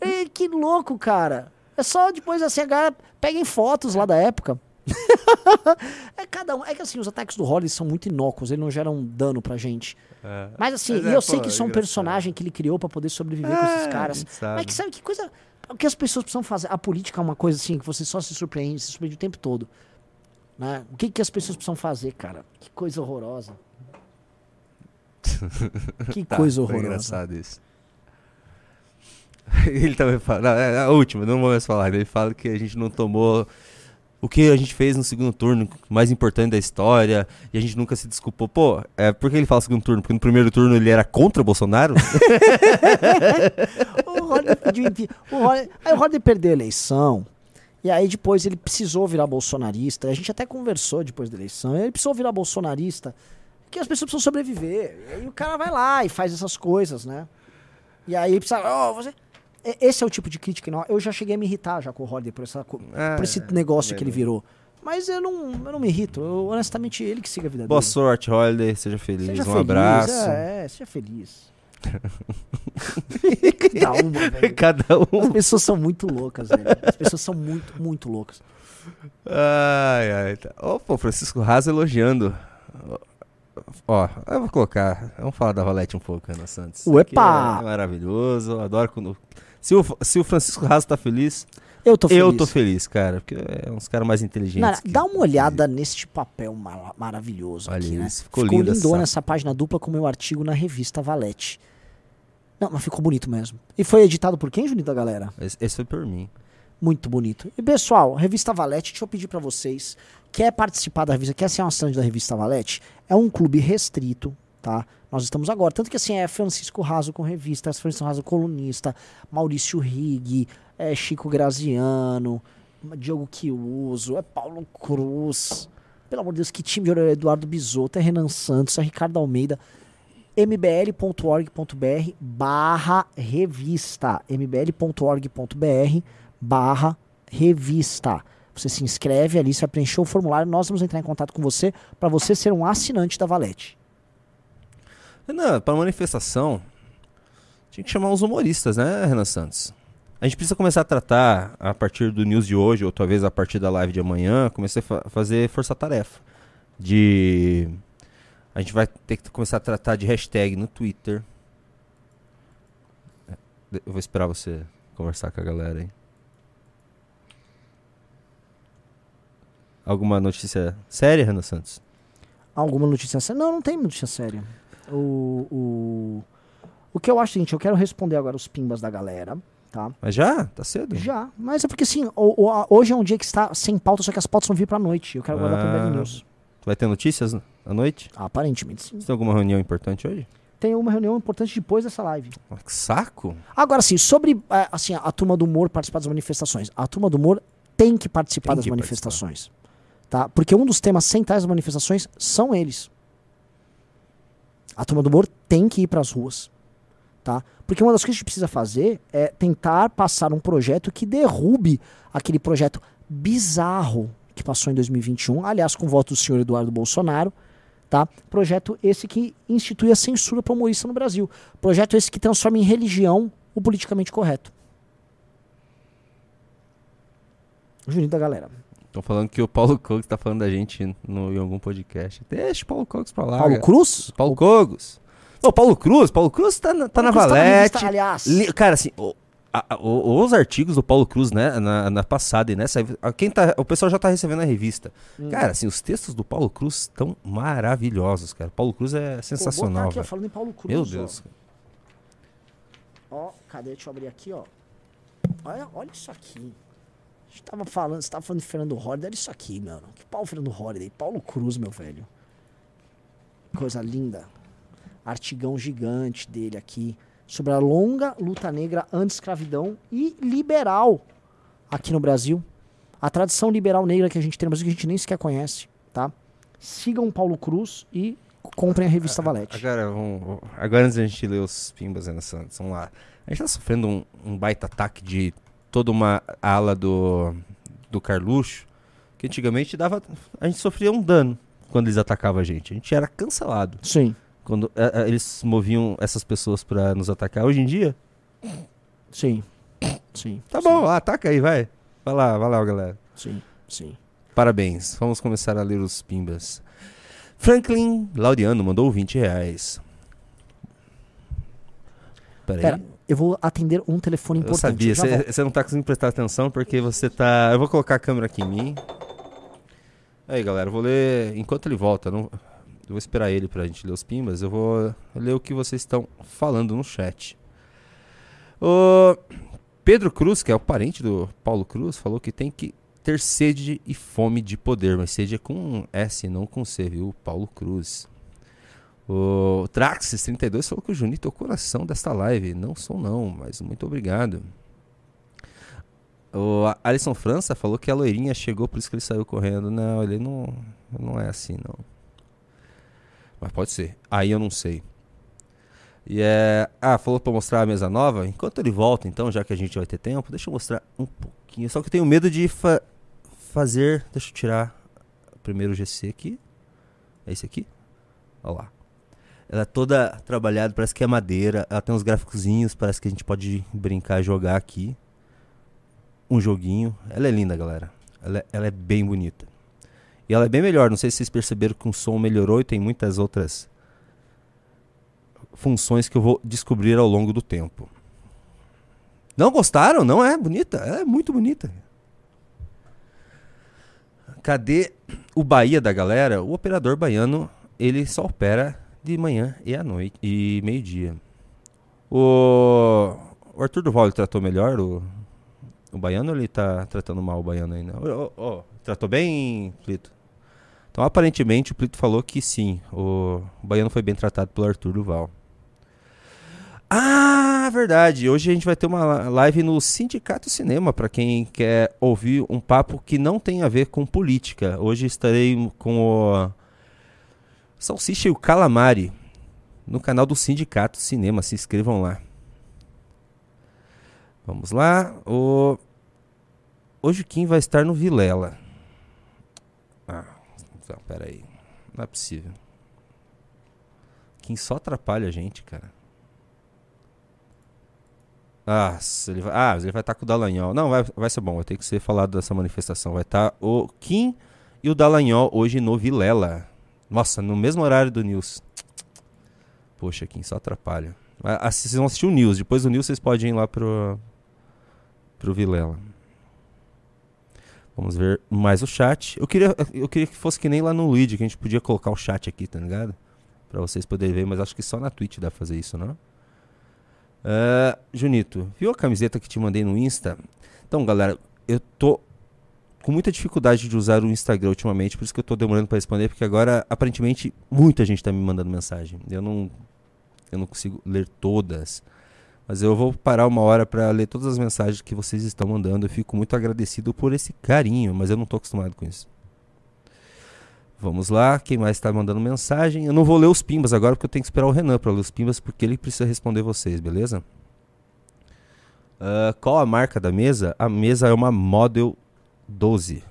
Speaker 2: Ei, que louco, cara. É só depois assim, a galera peguem fotos lá da época. é cada um. É que assim, os ataques do Hollis são muito inócuos, eles não geram dano pra gente.
Speaker 1: É.
Speaker 2: Mas assim,
Speaker 1: Mas
Speaker 2: e
Speaker 1: é,
Speaker 2: eu sei
Speaker 1: pô,
Speaker 2: que isso é um personagem que ele criou pra poder sobreviver com esses
Speaker 1: É,
Speaker 2: caras. Mas que sabe que coisa. O que as pessoas precisam fazer? A política é uma coisa assim que você só se surpreende, se surpreende o tempo todo. Né? O que, que as pessoas precisam fazer, cara? Que coisa horrorosa. que
Speaker 1: Tá,
Speaker 2: coisa
Speaker 1: foi
Speaker 2: horrorosa.
Speaker 1: engraçado isso. Ele também fala, não, é a última, não vou mais falar. Ele fala que a gente não tomou o que a gente fez no segundo turno, mais importante da história, e a gente nunca se desculpou. Pô, é, por que ele fala segundo turno? Porque no primeiro turno ele era contra o Bolsonaro?
Speaker 2: O Holiday pediu o Aí o Holiday perdeu a eleição. E aí depois ele precisou virar bolsonarista. A gente até conversou depois da eleição. Ele precisou virar bolsonarista. Porque as pessoas precisam sobreviver. E aí o cara vai lá e faz essas coisas, né? E aí precisa. "Ó, você... Esse é o tipo de crítica. não- Eu já cheguei a me irritar já com o Holiday por, essa,
Speaker 1: Ah,
Speaker 2: por esse
Speaker 1: é,
Speaker 2: negócio
Speaker 1: é
Speaker 2: que ele virou. Mas eu não, eu não me irrito. Eu, honestamente, ele que siga a vida
Speaker 1: Boa
Speaker 2: dele.
Speaker 1: sorte, Holiday, seja feliz.
Speaker 2: Seja
Speaker 1: um
Speaker 2: feliz,
Speaker 1: abraço.
Speaker 2: É, é, seja feliz. Cada uma, velho.
Speaker 1: Cada
Speaker 2: As pessoas são muito loucas, velho. As pessoas são muito, muito loucas.
Speaker 1: Ai, ai. Tá. Opa, o Francisco Raso elogiando. Ó, eu vou colocar. Vamos falar da Valete um pouco, Ana Santos.
Speaker 2: Uepa!
Speaker 1: É maravilhoso. Adoro quando. Se o, se o Francisco Raso tá feliz,
Speaker 2: Eu tô feliz.
Speaker 1: Eu tô feliz, cara, porque é uns caras mais inteligentes. Que-
Speaker 2: dá uma olhada neste papel mar- maravilhoso
Speaker 1: Olha
Speaker 2: aqui, né?
Speaker 1: isso, ficou lindo
Speaker 2: lindona
Speaker 1: essa-
Speaker 2: essa página dupla com o meu artigo na revista Valete. Não, mas ficou bonito mesmo. E foi editado por quem, Junito, da galera?
Speaker 1: Esse, esse foi por mim.
Speaker 2: Muito bonito. E pessoal, Revista Valete, deixa eu pedir pra vocês, quer participar da revista, quer ser um assinante da Revista Valete? É um clube restrito, tá? Nós estamos agora, tanto que assim, é Francisco Raso com revista, Francisco Raso colunista, Maurício Rigg, é Chico Graziano, Diogo Chiuso, é Paulo Cruz. Pelo amor de Deus, que time de Eduardo Bisotto, é Renan Santos, é Ricardo Almeida. Mbl.org.br barra revista. Mbl.org.br barra revista. Você se inscreve ali, você vai preencher o formulário. Nós vamos entrar em contato com você para você ser um assinante da Valete
Speaker 1: Renan, pra manifestação, tinha que chamar os humoristas, né, Renan Santos? A gente precisa começar a tratar, a partir do news de hoje, ou talvez a partir da live de amanhã, comecei a fa- fazer força-tarefa. De. A gente vai ter que começar a tratar de hashtag no Twitter. É, Eu vou esperar você conversar com a galera aí. Alguma notícia séria, Renan Santos?
Speaker 2: alguma notícia séria? não, não tem notícia séria o, o, o que eu acho é seguinte, eu quero responder agora os pimbas da galera tá?
Speaker 1: Mas já? Tá cedo?
Speaker 2: Já, mas é porque assim, o- o- hoje é um dia que está sem pauta, só que as pautas vão vir pra noite. Eu quero guardar pro
Speaker 1: Ah.
Speaker 2: Bad News.
Speaker 1: Vai ter notícias à noite?
Speaker 2: Aparentemente sim.
Speaker 1: Você tem alguma reunião importante hoje?
Speaker 2: Tem uma reunião importante depois dessa live.
Speaker 1: Ah, Que saco?
Speaker 2: Agora sim, sobre é, assim, a turma do humor participar das manifestações. A turma do humor tem que participar
Speaker 1: Tem
Speaker 2: das
Speaker 1: que
Speaker 2: manifestações. Tá? Porque um dos temas centrais das manifestações são eles. A turma do humor tem que ir pras ruas. Tá? Porque uma das coisas que a gente precisa fazer é tentar passar um projeto que derrube aquele projeto bizarro que passou em 2021, aliás, com o voto do senhor Eduardo Bolsonaro, tá? Projeto esse que institui a censura para humorista no Brasil. Projeto esse que transforma em religião o politicamente correto. Juninho da galera.
Speaker 1: Estão falando que o Paulo Cogos tá falando da gente no, em algum podcast. Deixa o Paulo Cogos pra lá.
Speaker 2: Paulo
Speaker 1: cara.
Speaker 2: Cruz?
Speaker 1: Paulo Cogos. Ô, Paulo Cruz. Paulo Cruz tá na, tá na
Speaker 2: Paulo Cruz tá
Speaker 1: Valete.
Speaker 2: revista, aliás.
Speaker 1: Li- cara, assim, o- a- a- o- os artigos do Paulo Cruz, né, na, na passada e nessa, a- quem tá, o pessoal já tá recebendo a revista.
Speaker 2: Hum.
Speaker 1: Cara, assim, os textos do Paulo Cruz estão maravilhosos, cara. Paulo Cruz é
Speaker 2: Pô,
Speaker 1: sensacional,
Speaker 2: aqui, ó,
Speaker 1: velho.
Speaker 2: falando em Paulo Cruz.
Speaker 1: Meu
Speaker 2: ó.
Speaker 1: Deus.
Speaker 2: Ó, cadê? Deixa eu abrir aqui, ó. Olha, olha isso aqui. Gente tava falando, você tava falando de Fernando Holliday, olha isso aqui, mano. Que pau Fernando Holliday? Paulo Cruz, meu velho. Coisa linda. Artigão gigante dele aqui. Sobre a longa luta negra anti-escravidão e liberal aqui no Brasil. A tradição liberal negra que a gente tem no Brasil, que a gente nem sequer conhece, tá? Sigam Paulo Cruz e comprem a revista Valete.
Speaker 1: Agora, vamos- agora antes da gente ler os pimbas, Ana Santos, vamos lá. A gente tá sofrendo um, um baita ataque de toda uma ala do, do Carluxo, que antigamente dava. A gente sofria um dano quando eles atacavam a gente. A gente era cancelado
Speaker 2: Sim,
Speaker 1: quando eh, eh, eles moviam essas pessoas pra nos atacar. Hoje em dia,
Speaker 2: sim, sim.
Speaker 1: tá
Speaker 2: sim,
Speaker 1: bom, ataca aí, vai. Vai lá, vai lá, galera.
Speaker 2: Sim, sim.
Speaker 1: Parabéns. Vamos começar a ler os pimbas. Franklin Laudiano mandou 20 reais. Peraí.
Speaker 2: Pera, eu vou atender um telefone
Speaker 1: Eu
Speaker 2: importante.
Speaker 1: sabia,
Speaker 2: já volto.
Speaker 1: você não tá conseguindo prestar atenção porque você tá. Eu vou colocar a câmera aqui em mim. Aí, galera, eu vou ler. Enquanto ele volta, não... eu vou esperar ele pra gente ler os pimbas. Eu vou ler o que vocês estão falando no chat. O Pedro Cruz, que é o parente do Paulo Cruz, falou que tem que ter sede e fome de poder, mas sede é com S, não com C, viu? Paulo Cruz. O Traxis32 falou que o Junito é o coração desta live. Não sou não, mas muito obrigado. O Alisson França falou que a loirinha chegou, por isso que ele saiu correndo. Não, ele não, não é assim, não. Mas pode ser. Aí eu não sei. E é... Ah, falou pra mostrar a mesa nova. Enquanto ele volta, então, já que a gente vai ter tempo, deixa eu mostrar um pouquinho. Só que eu tenho medo de fa- fazer... Deixa eu tirar o primeiro GC aqui. É esse aqui? Olha lá. Ela é toda trabalhada, parece que é madeira. Ela tem uns gráficozinhos, parece que a gente pode brincar, jogar aqui. Um joguinho. Ela é linda, galera. Ela é, ela é bem bonita. E ela é bem melhor. Não sei se vocês perceberam que o som melhorou e tem muitas outras funções que eu vou descobrir ao longo do tempo. Não gostaram? Não é bonita? É muito bonita. Cadê o Bahia da galera? O operador baiano, ele só opera de manhã e à noite e meio-dia. O, o Arthur Duval tratou melhor o, o baiano ou ele tá tratando mal o baiano ainda? Ô, ô, ô, tratou bem, Plito? Então, aparentemente, o Plito falou que sim, o, o baiano foi bem tratado pelo Arthur Duval. Ah, verdade. Hoje a gente vai ter uma live no Sindicato Cinema para quem quer ouvir um papo que não tem a ver com política. Hoje estarei com o Salsicha e o Calamari no canal do Sindicato Cinema. Se inscrevam lá. Vamos lá. O... Hoje o Kim vai estar no Vilela. Ah, então, peraí. Não é possível. Kim só atrapalha a gente, cara. Ah, ele vai, ah, ele vai estar tá com o Dallagnol. Não, vai, vai ser bom, vai ter que ser falado dessa manifestação. Vai estar tá o Kim e o Dallagnol hoje no Vilela. Nossa, no mesmo horário do News. Poxa, Kim, só atrapalha. Ah, vocês vão assistir o News, depois do News vocês podem ir lá pro, pro Vilela. Vamos ver mais o chat. Eu queria, eu queria que fosse que nem lá no Luigi, que a gente podia colocar o chat aqui, tá ligado? Pra vocês poderem ver, mas acho que só na Twitch dá pra fazer isso, não? Uh, Junito, viu a camiseta que te mandei no Insta? Então, galera, eu tô com muita dificuldade de usar o Instagram ultimamente, por isso que eu tô demorando para responder, porque agora aparentemente muita gente tá me mandando mensagem. Eu não eu não consigo ler todas, mas eu vou parar uma hora para ler todas as mensagens que vocês estão mandando. Eu fico muito agradecido por esse carinho, mas eu não tô acostumado com isso. Vamos lá, quem mais está mandando mensagem? Eu não vou ler os pimbas agora porque eu tenho que esperar o Renan para ler os pimbas porque ele precisa responder vocês, beleza? Uh, qual a marca da mesa? A mesa é uma Model 12.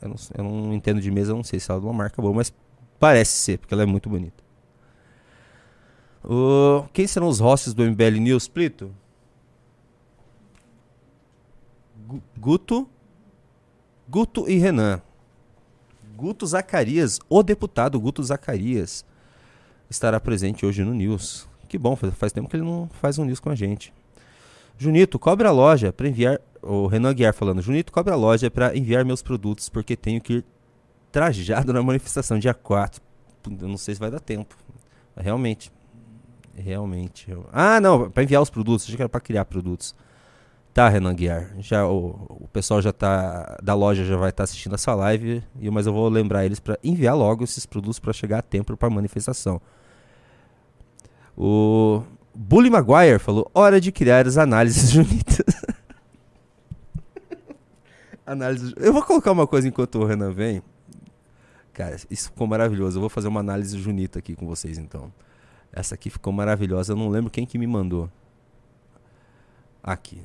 Speaker 1: Eu não, eu não entendo de mesa, eu não sei se ela é uma marca boa, mas parece ser, porque ela é muito bonita. Uh, quem serão os hosts do MBL News, Plito? Guto, Guto e Renan. Guto Zacarias, o deputado Guto Zacarias, estará presente hoje no News. Que bom, faz tempo que ele não faz um News com a gente. Junito, cobra a loja para enviar. O Renan Guiar falando, Junito, cobra a loja para enviar meus produtos, porque tenho que ir trajado na manifestação dia 4. Eu não sei se vai dar tempo. Realmente. Realmente. Ah, não, para enviar os produtos, achei que era para criar produtos. Tá, Renan Guiar. Já, o, o pessoal já tá. Da loja já vai estar tá assistindo essa live. E, mas eu vou lembrar eles para enviar logo esses produtos para chegar a tempo para manifestação. O Bully Maguire falou: hora de criar as análises junitas. Análise. Eu vou colocar uma coisa enquanto o Renan vem. Cara, isso ficou maravilhoso. Eu vou fazer uma análise junita aqui com vocês então. Essa aqui ficou maravilhosa. Eu não lembro quem que me mandou. Aqui.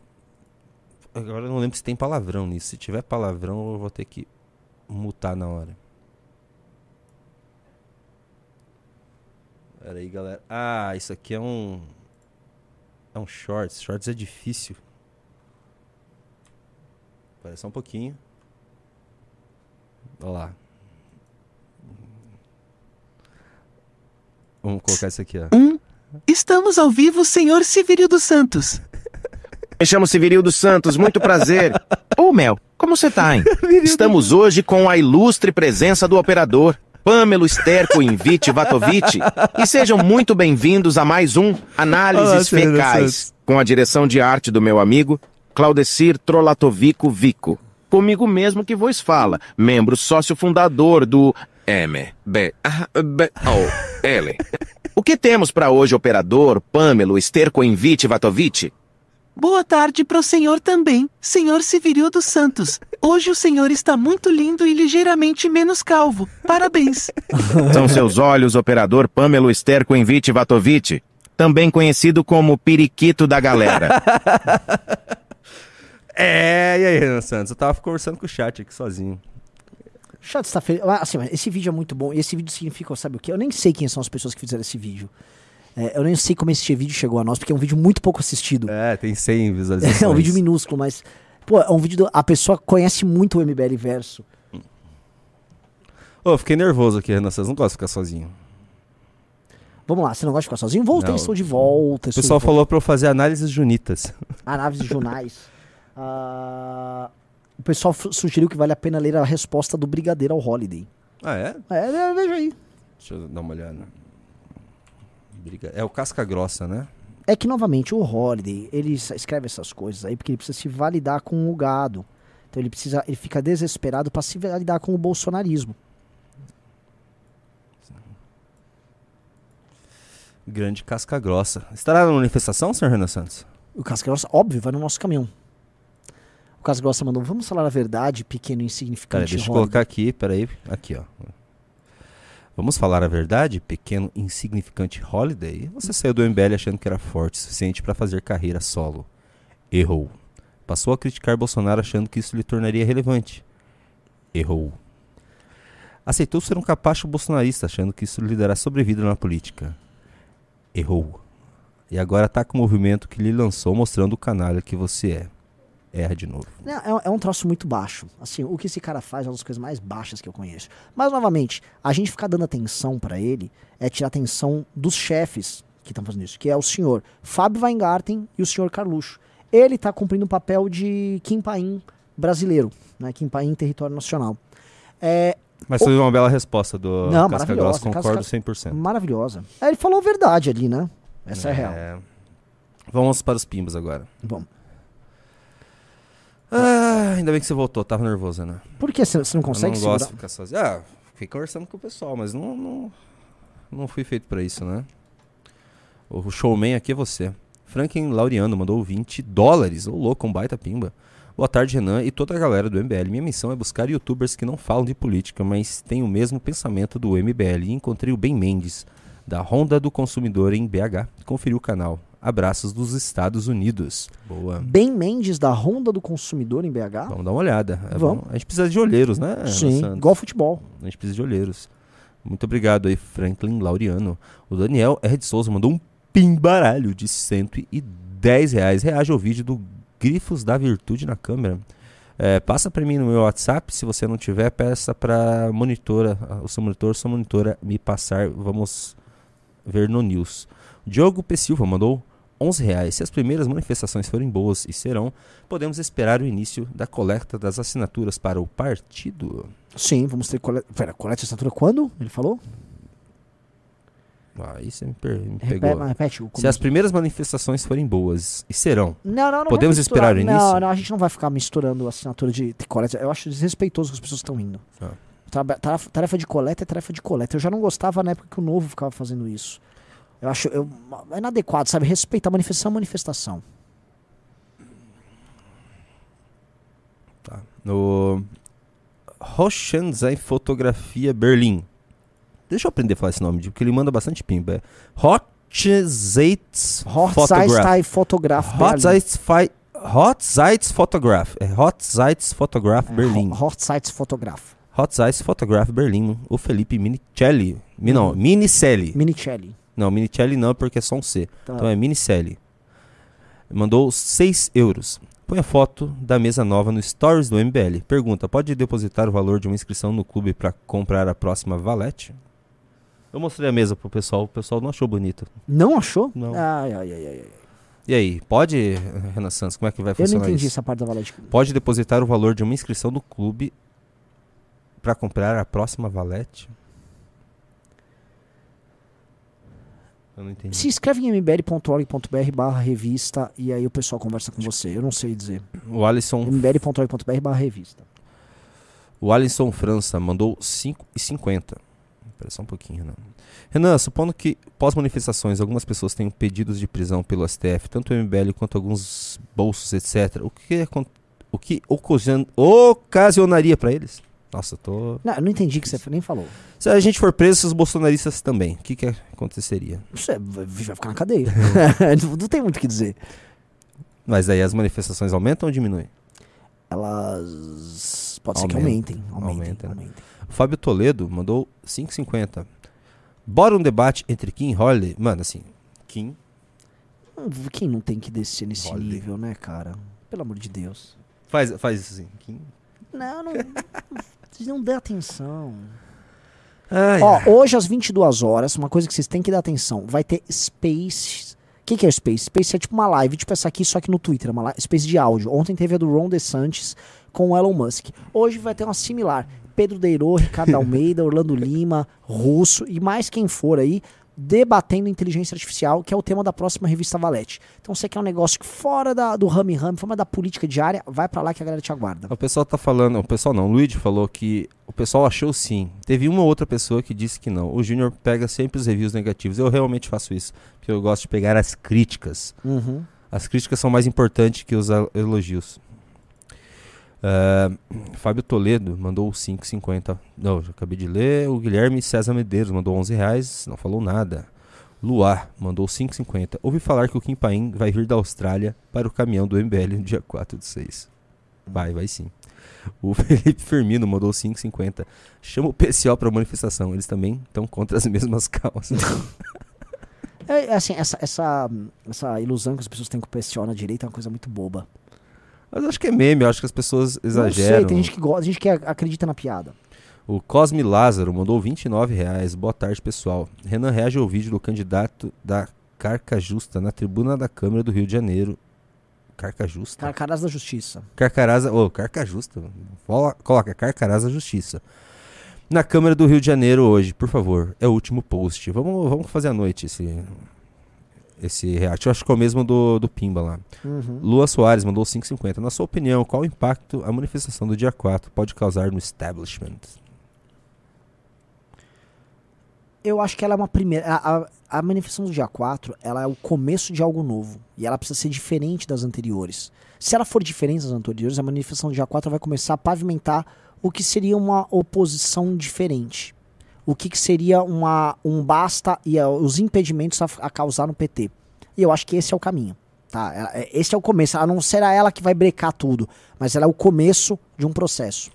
Speaker 1: Agora eu não lembro se tem palavrão nisso. Se tiver palavrão, eu vou ter que mutar na hora. Pera aí, galera. Ah, isso aqui é um. É um shorts. Shorts é difícil. Espera só um pouquinho. Olha lá. Vamos colocar isso aqui, ó.
Speaker 4: Um. Estamos ao vivo, senhor Severio dos Santos. Me chamo Severio dos Santos, muito prazer. Ô, oh, Mel, como você tá, hein? Estamos hoje com a ilustre presença do operador, Pamelo Sterco Invite Vatovic, e sejam muito bem-vindos a mais um Análises Olá, Fecais, com a direção de arte do meu amigo Claudecir Trolatovico Vico. Comigo mesmo que vos fala, membro sócio fundador do M, B, A, B, O, L. O que temos para hoje, operador, Pamelo Sterco Invite Vatovic?
Speaker 5: Boa tarde para o senhor também, senhor Severio dos Santos. Hoje o senhor está muito lindo e ligeiramente menos calvo. Parabéns.
Speaker 4: São seus olhos, operador Pamelo Esterco Envite Vatovic, também conhecido como Periquito da Galera.
Speaker 1: é, e aí, Renan Santos? Eu tava conversando com o chat aqui sozinho.
Speaker 2: O chat está feliz. Assim, esse vídeo é muito bom. Esse vídeo significa, sabe o quê? Eu nem sei quem são as pessoas que fizeram esse vídeo. É, eu nem sei como esse vídeo chegou a nós, porque é um vídeo muito pouco assistido.
Speaker 1: É, tem 100 visualizações.
Speaker 2: É um vídeo minúsculo, mas. Pô, é um vídeo. Do, a pessoa conhece muito o MBL verso.
Speaker 1: Ô, oh, fiquei nervoso aqui, Renan. Vocês não gostam de ficar sozinho.
Speaker 2: Vamos lá, você não gosta de ficar sozinho? Voltei,
Speaker 1: Não.
Speaker 2: estou de volta.
Speaker 1: O pessoal falou pra eu fazer análises junitas.
Speaker 2: Análises jornais. Ah, o pessoal sugeriu que vale a pena ler a resposta do Brigadeiro ao Holiday.
Speaker 1: Ah, é?
Speaker 2: É, é, veja aí.
Speaker 1: Deixa eu dar uma olhada. É o casca grossa, né?
Speaker 2: É que, novamente, o Holiday, ele escreve essas coisas aí porque ele precisa se validar com o gado. Então ele precisa, ele fica desesperado para se validar com o bolsonarismo.
Speaker 1: Grande casca grossa. Estará na manifestação, senhor Renan Santos?
Speaker 2: O Casgrossa, óbvio, vai no nosso caminhão. O Casgrossa mandou, vamos falar a verdade, pequeno insignificante
Speaker 1: deixa eu
Speaker 2: Holiday."
Speaker 1: colocar aqui, peraí. Aqui, ó. Vamos falar a verdade, pequeno insignificante Holiday? Você saiu do MBL achando que era forte o suficiente para fazer carreira solo. Errou. Passou a criticar Bolsonaro achando que isso lhe tornaria relevante. Errou. Aceitou ser um capacho bolsonarista achando que isso lhe dará sobrevida na política. Errou. E agora tá com o movimento que lhe lançou mostrando o canalha que você é. Erra de novo.
Speaker 2: Não, é, é um troço muito baixo. Assim, o que esse cara faz é uma das coisas mais baixas que eu conheço. Mas, novamente, a gente ficar dando atenção pra ele é tirar atenção dos chefes que estão fazendo isso, que é o senhor Fábio Weingarten e o senhor Carluxo. Ele tá cumprindo o papel de Kim Paim brasileiro, né? Kim Paim território nacional. É
Speaker 1: Mas foi uma bela resposta do
Speaker 2: Não,
Speaker 1: Casca. Grossa, concordo
Speaker 2: Casca-
Speaker 1: 100%.
Speaker 2: maravilhosa. É, ele falou a verdade ali, né? Essa é, real.
Speaker 1: Vamos para os pimbas agora.
Speaker 2: Bom,
Speaker 1: Ah, ainda bem que você voltou, tava nervoso, né?
Speaker 2: por que você não consegue
Speaker 1: eu não gosto
Speaker 2: segurar?
Speaker 1: de ficar sozinho. Ah, fiquei conversando com o pessoal, mas não, não, não fui feito pra isso, né? O showman aqui é você. Franklin Laureano mandou 20 dólares. Ô louco, um baita pimba. Boa tarde, Renan e toda a galera do MBL. Minha missão é buscar youtubers que não falam de política, mas têm o mesmo pensamento do MBL. E encontrei o Ben Mendes, da Honda do Consumidor em BH. Conferi o canal. Abraços dos Estados Unidos. Boa.
Speaker 2: Ben Mendes da Ronda do Consumidor em BH?
Speaker 1: Vamos dar uma olhada. É
Speaker 2: Vamos.
Speaker 1: bom. A gente precisa de olheiros, né?
Speaker 2: Sim, igual futebol.
Speaker 1: A gente precisa de olheiros. Muito obrigado aí, Franklin Laureano. O Daniel R. de Souza mandou um pimbaralho de 110 reais. Reage ao vídeo do Grifos da Virtude na câmera. É, passa pra mim no meu WhatsApp. Se você não tiver, peça pra monitora, o seu monitor, sua monitora me passar. Vamos ver no news. Diogo P. Silva mandou 11 reais. Se as primeiras manifestações forem boas e serão, podemos esperar o início da coleta das assinaturas para o partido.
Speaker 2: Sim, vamos ter coleta. Pera, coleta de estatura quando? Ele falou?
Speaker 1: Ah, Aí você me, per- me
Speaker 2: Repete,
Speaker 1: pegou.
Speaker 2: repete o
Speaker 1: Se as primeiras manifestações forem boas, e serão,
Speaker 2: Não, não, não.
Speaker 1: Podemos esperar o início?
Speaker 2: Não, não, a gente não vai ficar misturando assinatura de, de coleta. Eu acho desrespeitoso que as pessoas estão indo.
Speaker 1: Ah.
Speaker 2: Tarefa de coleta é tarefa de coleta. Eu já não gostava na época que o novo ficava fazendo isso. Eu acho eu, é inadequado, sabe? Respeitar manifestação é manifestação.
Speaker 1: tá. No Hochenzai Fotografia Berlim. Deixa eu aprender a falar esse nome, porque ele manda bastante pimba. É Fotograph.
Speaker 2: Hochzeitstai Fotograf
Speaker 1: Fi- Hochzeits Fotograph. É Hochzeits Fotograph Berlim.
Speaker 2: Ho- Hochzeits Fotograf.
Speaker 1: Hochzeits Fotograph Berlim. O Felipe Minicelli. Mi- Não, Minicelli.
Speaker 2: Minicelli.
Speaker 1: Não, Minicelli não, porque é só um C.
Speaker 2: Tá.
Speaker 1: Então é Minicelli. Mandou 6 euros. Põe a foto da mesa nova no Stories do MBL. Pergunta: pode depositar o valor de uma inscrição no clube para comprar a próxima valete? Eu mostrei a mesa pro pessoal, o pessoal não achou bonita.
Speaker 2: Não achou?
Speaker 1: Não.
Speaker 2: Ai, ai, ai, ai.
Speaker 1: E aí, pode, Renan Santos, como é que vai
Speaker 2: Eu não
Speaker 1: funcionar
Speaker 2: entendi
Speaker 1: isso?
Speaker 2: essa parte da valete.
Speaker 1: Pode depositar o valor de uma inscrição no clube para comprar a próxima valete? Eu não entendi.
Speaker 2: Se inscreve em mbl.org.br barra revista e aí o pessoal conversa com você. Eu não sei dizer.
Speaker 1: O Alisson
Speaker 2: mbl.org.br barra revista.
Speaker 1: O Alisson França mandou 5,50. Espera só um pouquinho, Renan. Renan, supondo que pós-manifestações algumas pessoas tenham pedidos de prisão pelo STF, tanto o MBL quanto alguns bolsos, etc. O que, o que ocasion- ocasionaria para eles? Nossa, eu tô.
Speaker 2: Não, eu não entendi o que você nem falou.
Speaker 1: Se a gente for preso, os bolsonaristas também, o que, que aconteceria?
Speaker 2: Você vai vai ficar na cadeia. não, tem muito o que dizer.
Speaker 1: Mas aí as manifestações aumentam ou diminuem?
Speaker 2: Elas. Pode ser que
Speaker 1: Aumenta.
Speaker 2: aumentem. Aumentem.
Speaker 1: Aumenta, né?
Speaker 2: aumentem.
Speaker 1: O Fábio Toledo mandou 5,50. Bora um debate entre Kim e Holiday? Mano, assim, Kim
Speaker 2: Hum, Quem não tem que descer nesse
Speaker 1: Holiday.
Speaker 2: nível, né, cara? Pelo amor de Deus.
Speaker 1: Faz, faz isso assim. Kim.
Speaker 2: Não, não. Vocês não dê atenção.
Speaker 1: Ai,
Speaker 2: Ó,
Speaker 1: ai.
Speaker 2: hoje às 22 horas, uma coisa que vocês têm que dar atenção, vai ter Space. O que, que é Space? Space é tipo uma live, tipo essa aqui, só que no Twitter, uma live, Space de áudio. Ontem teve a do Ron DeSantis com o Elon Musk. Hoje vai ter uma similar. Pedro Deirô, Ricardo Almeida, Orlando Lima, Russo e mais quem for aí, debatendo inteligência artificial, que é o tema da próxima revista Valete. Então você quer um negócio que fora da, do rame rame, fora da política diária, vai pra lá que a galera te aguarda.
Speaker 1: O pessoal tá falando, o pessoal não, o Luigi falou que o pessoal achou sim. Teve uma outra pessoa que disse que não. O Júnior pega sempre os reviews negativos. Eu realmente faço isso, porque eu gosto de pegar as críticas.
Speaker 2: Uhum.
Speaker 1: As críticas são mais importantes que os elogios. Ah, Fábio Toledo mandou 5,50. Não, já acabei de ler. O Guilherme César Medeiros mandou 11 reais, não falou nada. Luar mandou 5,50. Ouvi falar que o Kim Paim vai vir da Austrália para o caminhão do MBL no dia 4 de 6. Vai, vai sim. O Felipe Firmino mandou 5,50. Chama o PCO para manifestação. Eles também estão contra as mesmas causas.
Speaker 2: É, assim, essa, essa, essa ilusão que as pessoas têm com o PSO na direita é uma coisa muito boba.
Speaker 1: Mas acho que é meme, acho que as pessoas
Speaker 2: Não
Speaker 1: exageram.
Speaker 2: sei, tem gente que gosta, gente que ac- acredita na piada.
Speaker 1: O Cosme Lázaro mandou 29 reais. Boa tarde, pessoal. Renan reage ao vídeo do candidato da Carca Justa na tribuna da Câmara do Rio de Janeiro. Carca Justa?
Speaker 2: Carcarás da Justiça.
Speaker 1: Carcaraza. Ô, Carca Justa. Coloca Carcarás da Justiça. Na Câmara do Rio de Janeiro hoje, por favor. É o último post. Vamos, vamos fazer à noite esse, esse react. Eu acho que é o mesmo do, do Pimba lá.
Speaker 2: Uhum.
Speaker 1: Lua Soares mandou 5,50. Na sua opinião, qual o impacto a manifestação do dia 4 pode causar no establishment?
Speaker 2: Eu acho que ela é uma primeira. A, a, a manifestação do dia 4 ela é o começo de algo novo. E ela precisa ser diferente das anteriores. Se ela for diferente das anteriores, a manifestação do dia 4 vai começar a pavimentar o que seria uma oposição diferente. O que, que seria uma, um basta e os impedimentos a, a causar no PT. E eu acho que esse é o caminho. Tá? É- Esse é o começo. A não será ela que vai brecar tudo, mas ela é o começo de um processo.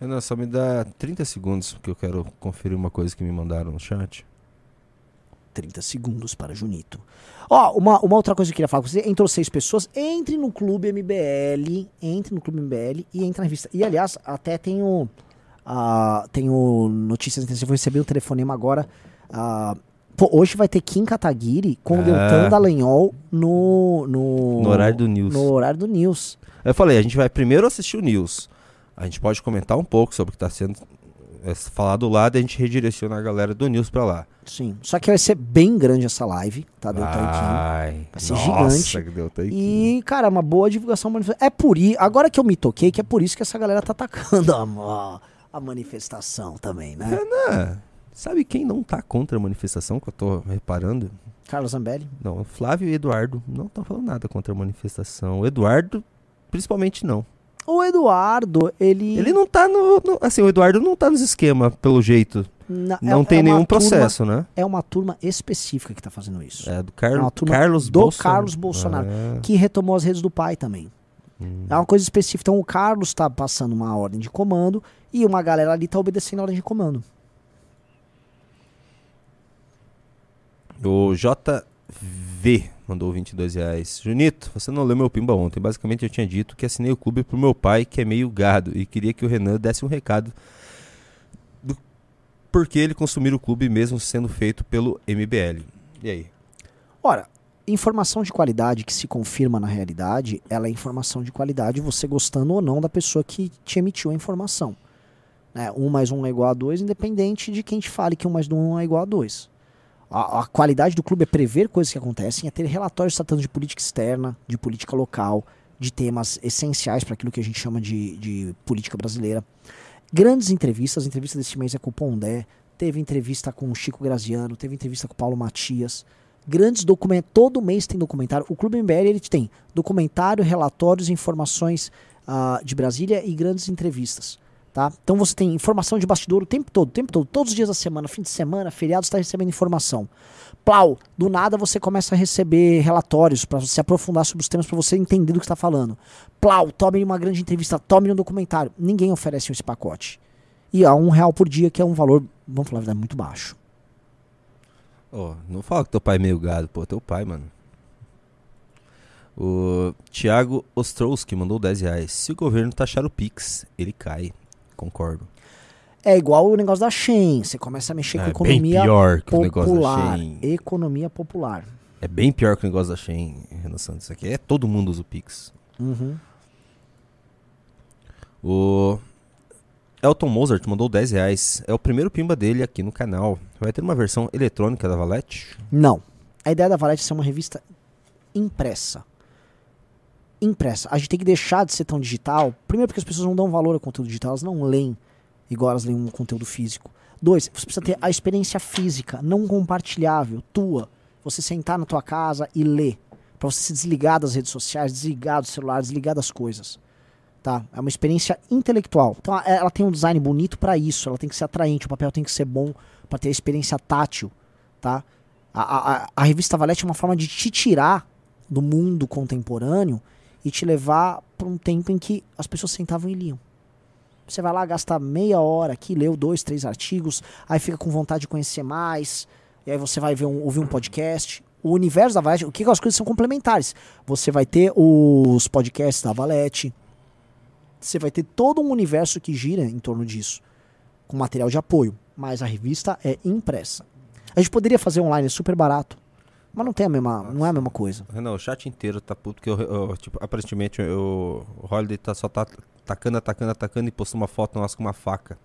Speaker 1: Renan, só me dá 30 segundos, porque eu quero conferir uma coisa que me mandaram no chat.
Speaker 2: 30 segundos para Junito. Ó, uma, uma outra coisa que eu queria falar com você. Entrou seis pessoas. Entre no Clube MBL. Entre no Clube MBL e entre na revista. E, aliás, até tenho... ah, tenho notícias intensivas. Receber um telefonema agora. ah, pô, hoje vai ter Kim Kataguiri com o
Speaker 1: Ah.
Speaker 2: Deltan Dallagnol no, no...
Speaker 1: No horário do News.
Speaker 2: No horário do News.
Speaker 1: Eu falei, a gente vai primeiro assistir o news. A gente pode comentar um pouco sobre o que está sendo é, falado lá, daí a gente redireciona a galera do news pra lá.
Speaker 2: Sim. Só que vai ser bem grande essa live, tá? Deltan Kim.
Speaker 1: Vai
Speaker 2: ser
Speaker 1: Nossa,
Speaker 2: gigante.
Speaker 1: e
Speaker 2: cara, uma boa divulgação. É por isso. Agora que eu me toquei, que é por isso que essa galera tá atacando a, a- manifestação também, né?
Speaker 1: Renan, sabe quem não tá contra a manifestação que eu tô reparando?
Speaker 2: Carlos Zambelli.
Speaker 1: Não, Flávio e Eduardo não estão falando nada contra a manifestação. O Eduardo, principalmente não.
Speaker 2: O Eduardo, ele.
Speaker 1: Ele não tá no, no- Assim, o Eduardo não tá nos esquemas, pelo jeito.
Speaker 2: na- é-
Speaker 1: Não
Speaker 2: é
Speaker 1: tem
Speaker 2: uma
Speaker 1: nenhum
Speaker 2: turma-
Speaker 1: processo, né?
Speaker 2: é uma turma específica que tá fazendo isso.
Speaker 1: É do
Speaker 2: É
Speaker 1: Carlos,
Speaker 2: uma turma
Speaker 1: Carlos
Speaker 2: do
Speaker 1: Bolsonaro.
Speaker 2: Carlos Bolsonaro.
Speaker 1: Ah,
Speaker 2: Que retomou as redes do pai também.
Speaker 1: hum.
Speaker 2: É uma coisa específica. Então o Carlos tá passando uma ordem de comando e uma galera ali tá obedecendo a ordem de comando.
Speaker 1: O JV mandou 22 reais. Junito, você não leu meu pimba ontem. Basicamente eu tinha dito que assinei o clube pro meu pai, que é meio gado, e queria que o Renan desse um recado do porquê ele consumir o clube mesmo sendo feito pelo MBL. E aí?
Speaker 2: Ora, informação de qualidade que se confirma na realidade, ela é informação de qualidade, você gostando ou não da pessoa que te emitiu a informação. Né? Um mais um é igual a dois, independente de quem te fale que um mais um é igual a dois. A, a qualidade do clube é prever coisas que acontecem, é ter relatórios tratando de política externa, de política local, de temas essenciais para aquilo que a gente chama de, de política brasileira. Grandes entrevistas, entrevista desse mês é com o Pondé, teve entrevista com o Chico Graziano, teve entrevista com o Paulo Matias grandes documentos. Todo mês tem documentário. O Clube MBL ele tem documentário, relatórios, informações ah, de Brasília e grandes entrevistas. Tá? Então você tem informação de bastidor o tempo todo, o tempo todo, todos os dias da semana, fim de semana, feriado, está recebendo informação. Plau, do nada você começa a receber relatórios para se aprofundar sobre os temas, para você entender do que está falando. Plau, tome uma grande entrevista, tome um documentário. Ninguém oferece esse pacote. E a um real por dia, que é um valor, vamos falar a verdade, muito baixo.
Speaker 1: Ó, não fala que teu pai é meio gado, pô, teu pai, mano. O Thiago Ostrowski mandou 10 reais. Se o governo taxar o Pix, ele cai. Concordo.
Speaker 2: É igual o negócio da Shein. Você começa a mexer com
Speaker 1: É bem
Speaker 2: economia
Speaker 1: pior que o negócio da
Speaker 2: popular.
Speaker 1: Shein.
Speaker 2: Economia popular.
Speaker 1: É bem pior que o negócio da Shein, Renan Santos. Isso aqui é todo mundo usa o Pix.
Speaker 2: Uhum.
Speaker 1: O Elton Mozart mandou 10 reais. É o primeiro pimba dele aqui no canal. Vai ter uma versão eletrônica da Valete?
Speaker 2: Não. A ideia da Valete é ser uma revista impressa. Impressa. A gente tem que deixar de ser tão digital. Primeiro, porque as pessoas não dão valor ao conteúdo digital, elas não leem igual elas leem um conteúdo físico. Dois, você precisa ter a experiência física, não compartilhável, tua. Você sentar na tua casa e ler. Pra você se desligar das redes sociais, desligar do celular, desligar das coisas. Tá? É uma experiência intelectual. Então ela tem um design bonito pra isso, ela tem que ser atraente, o papel tem que ser bom pra ter a experiência tátil, tá? A, a- a revista Valete é uma forma de te tirar do mundo contemporâneo e te levar pra um tempo em que as pessoas sentavam e liam. Você vai lá, gasta meia hora aqui, leu dois, três artigos, aí fica com vontade de conhecer mais, e aí você vai ver um- ouvir um podcast. O universo da Valete, o que que as coisas são complementares? Você vai ter os podcasts da Valete, você vai ter todo um universo que gira em torno disso, com material de apoio. Mas a revista é impressa. A gente poderia fazer online, é super barato. Mas não tem a mesma, não é a mesma coisa.
Speaker 1: Renan, o chat inteiro tá puto porque eu, eu, tipo, aparentemente eu- o Holiday tá, só tá atacando, atacando, atacando e postou uma foto nossa com uma faca.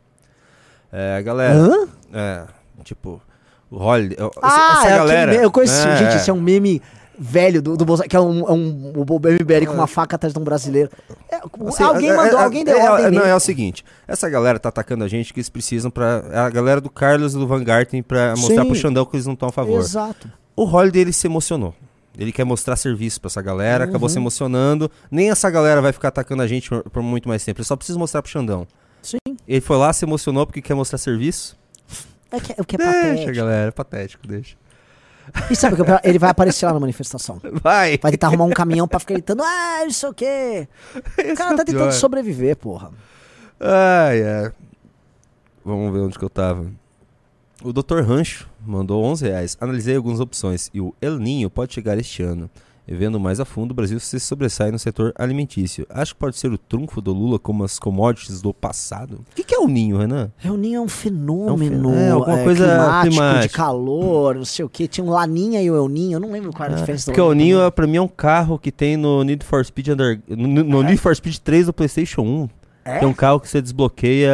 Speaker 1: É, galera.
Speaker 2: Hã?
Speaker 1: É, tipo, o Holiday. eu-
Speaker 2: Ah,
Speaker 1: essa
Speaker 2: é
Speaker 1: galera.
Speaker 2: eu conheci.
Speaker 1: É,
Speaker 2: Gente, esse é um meme velho do, do Bolsonaro, que é um, é um o MBL com uma faca atrás de um brasileiro. É,
Speaker 1: Assim,
Speaker 2: alguém
Speaker 1: é-
Speaker 2: mandou,
Speaker 1: é-
Speaker 2: alguém
Speaker 1: é-
Speaker 2: deu
Speaker 1: é-
Speaker 2: ordem
Speaker 1: Não, é o seguinte: essa galera tá atacando a gente que eles precisam pra. é A galera do Carlos e do Van Garten pra mostrar
Speaker 2: Sim.
Speaker 1: pro Xandão que eles não estão a favor.
Speaker 2: Exato.
Speaker 1: O Holiday ele se emocionou. Ele quer mostrar serviço pra essa galera, acabou
Speaker 2: Uhum.
Speaker 1: se emocionando. Nem essa galera vai ficar atacando a gente por, por muito mais tempo. Ele só precisa mostrar pro Xandão.
Speaker 2: Sim.
Speaker 1: Ele foi lá, se emocionou porque quer mostrar serviço.
Speaker 2: É que, o que é
Speaker 1: deixa,
Speaker 2: patético.
Speaker 1: galera, é patético, deixa.
Speaker 2: E sabe o que é ele vai aparecer lá na manifestação.
Speaker 1: Vai!
Speaker 2: Vai tentar arrumar um caminhão pra ficar gritando, ah, não sei o quê. O cara
Speaker 1: é
Speaker 2: tá tentando
Speaker 1: pior.
Speaker 2: sobreviver, porra.
Speaker 1: Ai, ai. Vamos ver onde que eu tava. O Dr. Rancho mandou 11 reais. Analisei algumas opções e o El Ninho pode chegar este ano. E vendo mais a fundo, o Brasil se sobressai no setor alimentício. Acho que pode ser o trunfo do Lula como as commodities do passado. O que, que é o Ninho, Renan?
Speaker 2: El Ninho é um fenômeno
Speaker 1: É, alguma
Speaker 2: é,
Speaker 1: coisa
Speaker 2: climático, de
Speaker 1: climática.
Speaker 2: calor, não sei o quê. Tinha um Laninha e o El Ninho, eu não lembro qual era a diferença
Speaker 1: Porque
Speaker 2: do
Speaker 1: o Ninho, é, pra mim, é um carro que tem no Need for Speed Under... no, no Need for Speed 3 do PlayStation 1.
Speaker 2: É?
Speaker 1: Tem um carro que você desbloqueia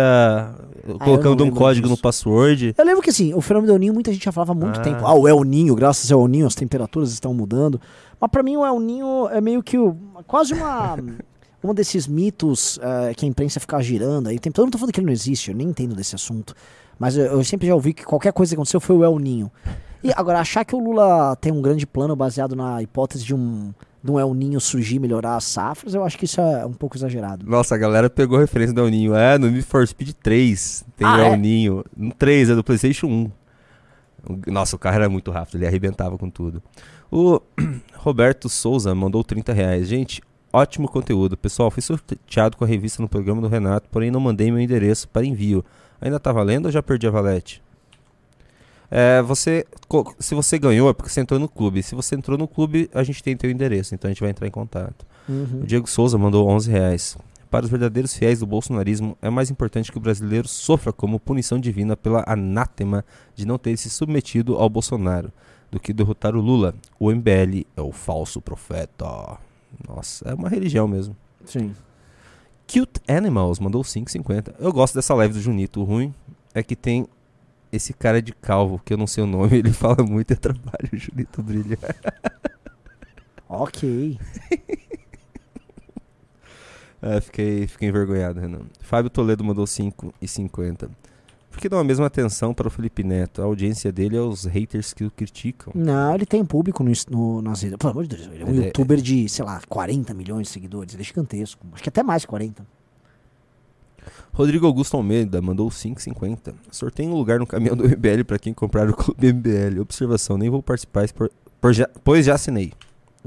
Speaker 2: eu
Speaker 1: colocando um código
Speaker 2: disso.
Speaker 1: no password.
Speaker 2: Eu lembro que assim, o fenômeno do El Ninho muita gente já falava há muito
Speaker 1: Ah.
Speaker 2: tempo. Ah, o El Ninho, graças ao El Ninho as temperaturas estão mudando. Mas pra mim o El Ninho é meio que o- quase uma um desses mitos eh, que a imprensa fica girando aí. todo. Eu não tô falando que ele não existe, eu nem entendo desse assunto. Mas eu, eu sempre já ouvi que qualquer coisa que aconteceu foi o El Ninho. E agora, achar que o Lula tem um grande plano baseado na hipótese de um, de um El Ninho surgir e melhorar as safras, eu acho que isso é um pouco exagerado.
Speaker 1: Nossa, a galera pegou a referência do El Ninho. É, no Need for Speed 3 tem
Speaker 2: Ah,
Speaker 1: o El
Speaker 2: é?
Speaker 1: Ninho. No 3 é do PlayStation 1. O- Nossa, o carro era muito rápido, ele arrebentava com tudo. O Roberto Souza mandou 30 reais. Gente, ótimo conteúdo. Pessoal, fui sorteado com a revista no programa do Renato, porém não mandei meu endereço para envio. Ainda tá valendo ou já perdi a valete? É, você, se você ganhou é porque você entrou no clube. Se você entrou no clube, a gente tem teu endereço, então a gente vai entrar em contato.
Speaker 2: Uhum.
Speaker 1: O Diego Souza mandou 11 reais. Para os verdadeiros fiéis do bolsonarismo, é mais importante que o brasileiro sofra como punição divina pela anátema de não ter se submetido ao Bolsonaro do que derrotar o Lula. O MBL é o falso profeta. Nossa, é uma religião mesmo.
Speaker 2: Sim.
Speaker 1: Cute Animals mandou 5,50. Eu gosto dessa live do Junito. O ruim é que tem esse cara de calvo, que eu não sei o nome, ele fala muito e atrapalha o Junito brilha.
Speaker 2: Ok.
Speaker 1: É, fiquei, fiquei envergonhado, Renan. Fábio Toledo mandou 5,50. Por que dão a mesma atenção para o Felipe Neto? A audiência dele é os haters que o criticam.
Speaker 2: Não, ele tem público no, no- nas redes. Pelo amor de Deus, ele é um
Speaker 1: Ele é-
Speaker 2: youtuber de, sei lá, 40 milhões de seguidores. Ele é gigantesco. Acho que até mais de 40.
Speaker 1: Rodrigo Augusto Almeida mandou 5,50. Sorteio um lugar no caminhão do MBL para quem comprar o clube MBL. Observação, nem vou participar, por, por já- pois já assinei.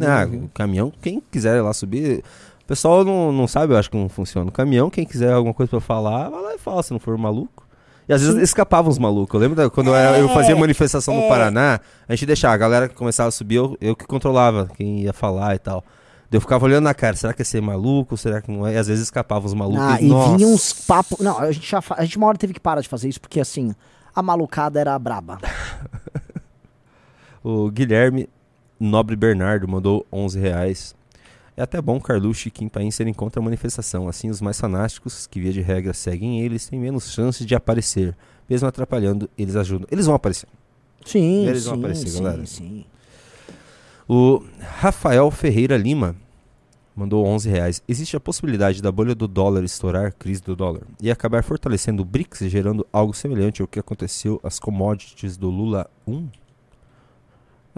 Speaker 1: Ah,
Speaker 2: Uhum.
Speaker 1: o caminhão, quem quiser lá subir. O pessoal não, não sabe, eu acho que não funciona. O caminhão, quem quiser alguma coisa pra falar, vai lá e fala, se não for maluco. E às vezes
Speaker 2: Sim.
Speaker 1: escapavam os malucos. Eu lembro da- quando eu, era- eu fazia manifestação no
Speaker 2: é.
Speaker 1: Paraná, a gente deixava, a galera que começava a subir, eu, eu que controlava quem ia falar e tal. Eu ficava olhando na cara, será que é ser maluco? Será que não é? E às vezes escapavam os malucos.
Speaker 2: Ah,
Speaker 1: e, nossa.
Speaker 2: vinha uns papos. Não, a gente, já a gente uma hora teve que parar de fazer isso, porque assim, a malucada era braba.
Speaker 1: O Guilherme Nobre Bernardo mandou 11 reais. É até bom Carluxo e Kim Paim serem contra a manifestação. Assim, os mais fanáticos, que via de regra seguem eles, têm menos chances de aparecer. Mesmo atrapalhando, eles ajudam. Eles vão aparecer.
Speaker 2: Sim,
Speaker 1: Eles
Speaker 2: sim,
Speaker 1: vão aparecer,
Speaker 2: sim,
Speaker 1: galera.
Speaker 2: sim.
Speaker 1: O Rafael Ferreira Lima mandou 11 reais. Existe a possibilidade da bolha do dólar estourar, crise do dólar, e acabar fortalecendo o BRICS, gerando algo semelhante ao que aconteceu às commodities do Lula 1?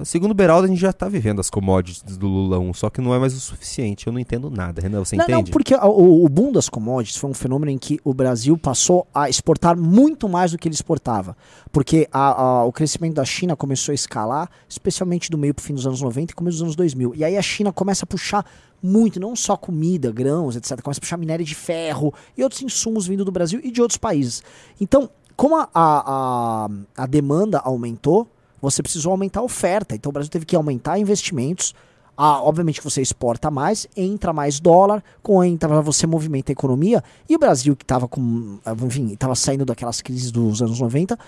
Speaker 1: Segundo o Beraldo, a gente já tá vivendo as commodities do Lula 1, só que não é mais o suficiente. Eu não entendo nada, Renan, você
Speaker 2: Não, não,
Speaker 1: entende?
Speaker 2: porque a- o, o boom das commodities foi um fenômeno em que o Brasil passou a exportar muito mais do que ele exportava. Porque a- a- o crescimento da China começou a escalar, especialmente do meio pro fim dos anos 90 e começo dos anos 2000. E aí a China começa a puxar muito, não só comida, grãos, etc. Começa a puxar minério de ferro e outros insumos vindo do Brasil e de outros países. Então, como a, a, a demanda aumentou, você precisou aumentar a oferta. Então o Brasil teve que aumentar investimentos. Ah, obviamente que você exporta mais, entra mais dólar, com entra você movimenta a economia. E o Brasil, que estava com. Enfim, estava saindo daquelas crises dos anos 90,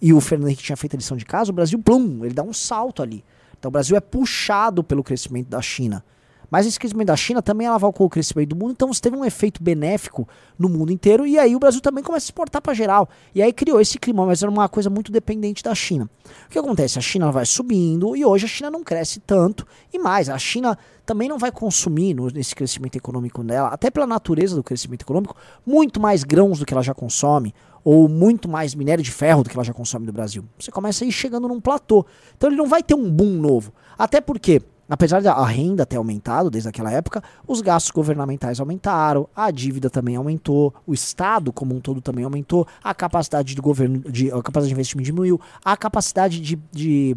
Speaker 2: e o Fernando Henrique tinha feito a lição de casa, o Brasil, plum, ele dá um salto ali. Então o Brasil é puxado pelo crescimento da China. Mas esse crescimento da China também alavancou o crescimento do mundo, então você teve um efeito benéfico no mundo inteiro, e aí o Brasil também começa a exportar para geral. E aí criou esse clima, mas era uma coisa muito dependente da China. O que acontece? A China vai subindo, e hoje a China não cresce tanto, e mais, a China também não vai consumir no- nesse crescimento econômico dela, até pela natureza do crescimento econômico, muito mais grãos do que ela já consome, ou muito mais minério de ferro do que ela já consome do Brasil. Você começa a ir chegando num platô. Então ele não vai ter um boom novo. Até porque, apesar da renda ter aumentado desde aquela época, os gastos governamentais aumentaram, a dívida também aumentou, o Estado como um todo também aumentou, a capacidade de governo, de, a capacidade de investimento diminuiu, a capacidade de, de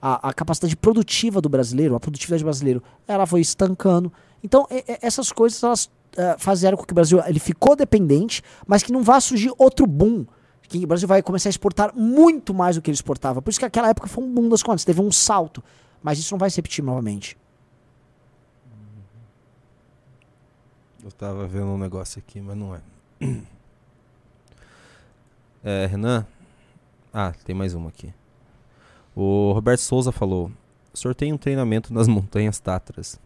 Speaker 2: a, a capacidade produtiva do brasileiro, a produtividade brasileira, ela foi estancando. Então, e- e- essas coisas elas eh, fizeram com que o Brasil ele ficou dependente, mas que não vá surgir outro boom. Que o Brasil vai começar a exportar muito mais do que ele exportava. Por isso que aquela época foi um boom das contas, teve um salto. Mas isso não vai se repetir novamente.
Speaker 1: Eu tava vendo um negócio aqui, mas não é. É, Renan. Ah, tem mais uma aqui. O Roberto Souza falou: sorteio um treinamento nas montanhas Tatras.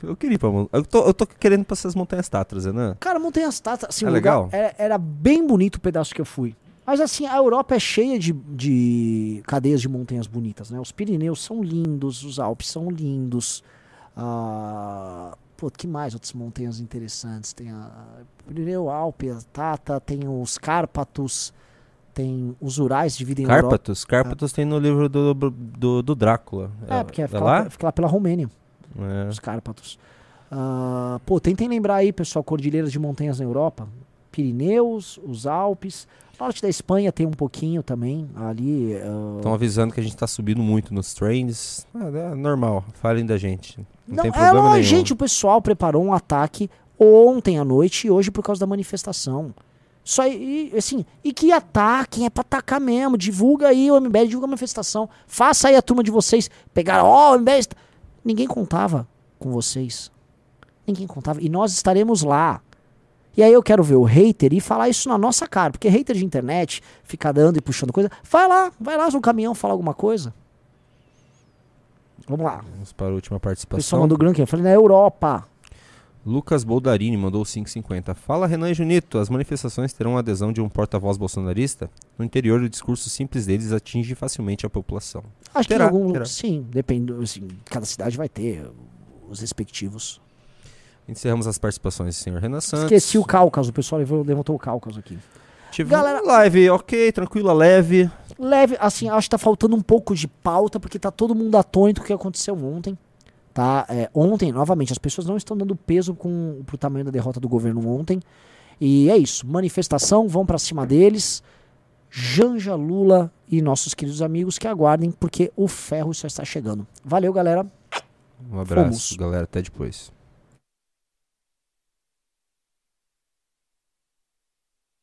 Speaker 1: Eu queria ir pra eu tô, eu tô querendo pra essas montanhas Tatras, Renan.
Speaker 2: Cara, Montanhas Tatas, assim,
Speaker 1: É
Speaker 2: o
Speaker 1: legal?
Speaker 2: Era, era bem bonito o pedaço que eu fui. Mas assim, a Europa é cheia de, de cadeias de montanhas bonitas, né? Os Pirineus são lindos, os Alpes são lindos. Ah, pô, que mais outras montanhas interessantes? Tem a Pirineu, Alpe, a Tata, tem os Cárpatos, tem os Urais dividem a Europa.
Speaker 1: Cárpatos? Cárpatos tem no livro do, do, do Drácula.
Speaker 2: É, porque
Speaker 1: é
Speaker 2: fica,
Speaker 1: lá?
Speaker 2: lá, fica lá pela Romênia.
Speaker 1: É.
Speaker 2: os Cárpatos. Ah, pô, tentem lembrar aí, pessoal, cordilheiras de montanhas na Europa. Pirineus, os Alpes. Norte da Espanha tem um pouquinho também. Ali. ah,
Speaker 1: Estão avisando que a gente tá subindo muito nos trends. Ah, é normal, falem da gente. Não,
Speaker 2: não,
Speaker 1: tem
Speaker 2: é,
Speaker 1: problema nenhum.
Speaker 2: gente, o pessoal preparou um ataque ontem à noite e hoje por causa da manifestação. Só e, assim, e que ataquem, é pra atacar mesmo. Divulga aí o MBL, divulga a manifestação. Faça aí a turma de vocês. Pegaram, ó, o MBL. está-" Ninguém contava com vocês. Ninguém contava. E nós estaremos lá. E aí eu quero ver o hater e falar isso na nossa cara. Porque hater de internet fica dando e puxando coisa. Vai lá, vai lá no caminhão falar alguma coisa. Vamos lá.
Speaker 1: Vamos para a última
Speaker 2: O pessoal
Speaker 1: participação.
Speaker 2: mandou grande. Eu falei na Europa.
Speaker 1: Lucas Boldarini mandou 5,50. Fala Renan e Junito, as manifestações terão a adesão de um porta-voz bolsonarista? No interior, o discurso simples deles atinge facilmente a população.
Speaker 2: Acho
Speaker 1: Terá,
Speaker 2: que em algum.
Speaker 1: terá.
Speaker 2: Sim, depende. Assim, cada cidade vai ter os respectivos.
Speaker 1: Encerramos as participações do senhor Renan Santos.
Speaker 2: Esqueci o Cáucaso, o pessoal levantou o Cáucaso aqui.
Speaker 1: Tive
Speaker 2: Galera-
Speaker 1: live, ok, tranquila, leve.
Speaker 2: Leve, assim, acho que tá faltando um pouco de pauta, porque tá todo mundo atônito com o que aconteceu ontem. Tá? É, ontem, novamente, as pessoas não estão dando peso com, pro tamanho da derrota do governo ontem. E é isso. Manifestação, vão pra cima deles. Janja Lula e nossos queridos amigos que aguardem, porque o ferro só está chegando. Valeu, galera.
Speaker 1: Um abraço,
Speaker 2: Fomos.
Speaker 1: galera. Até depois.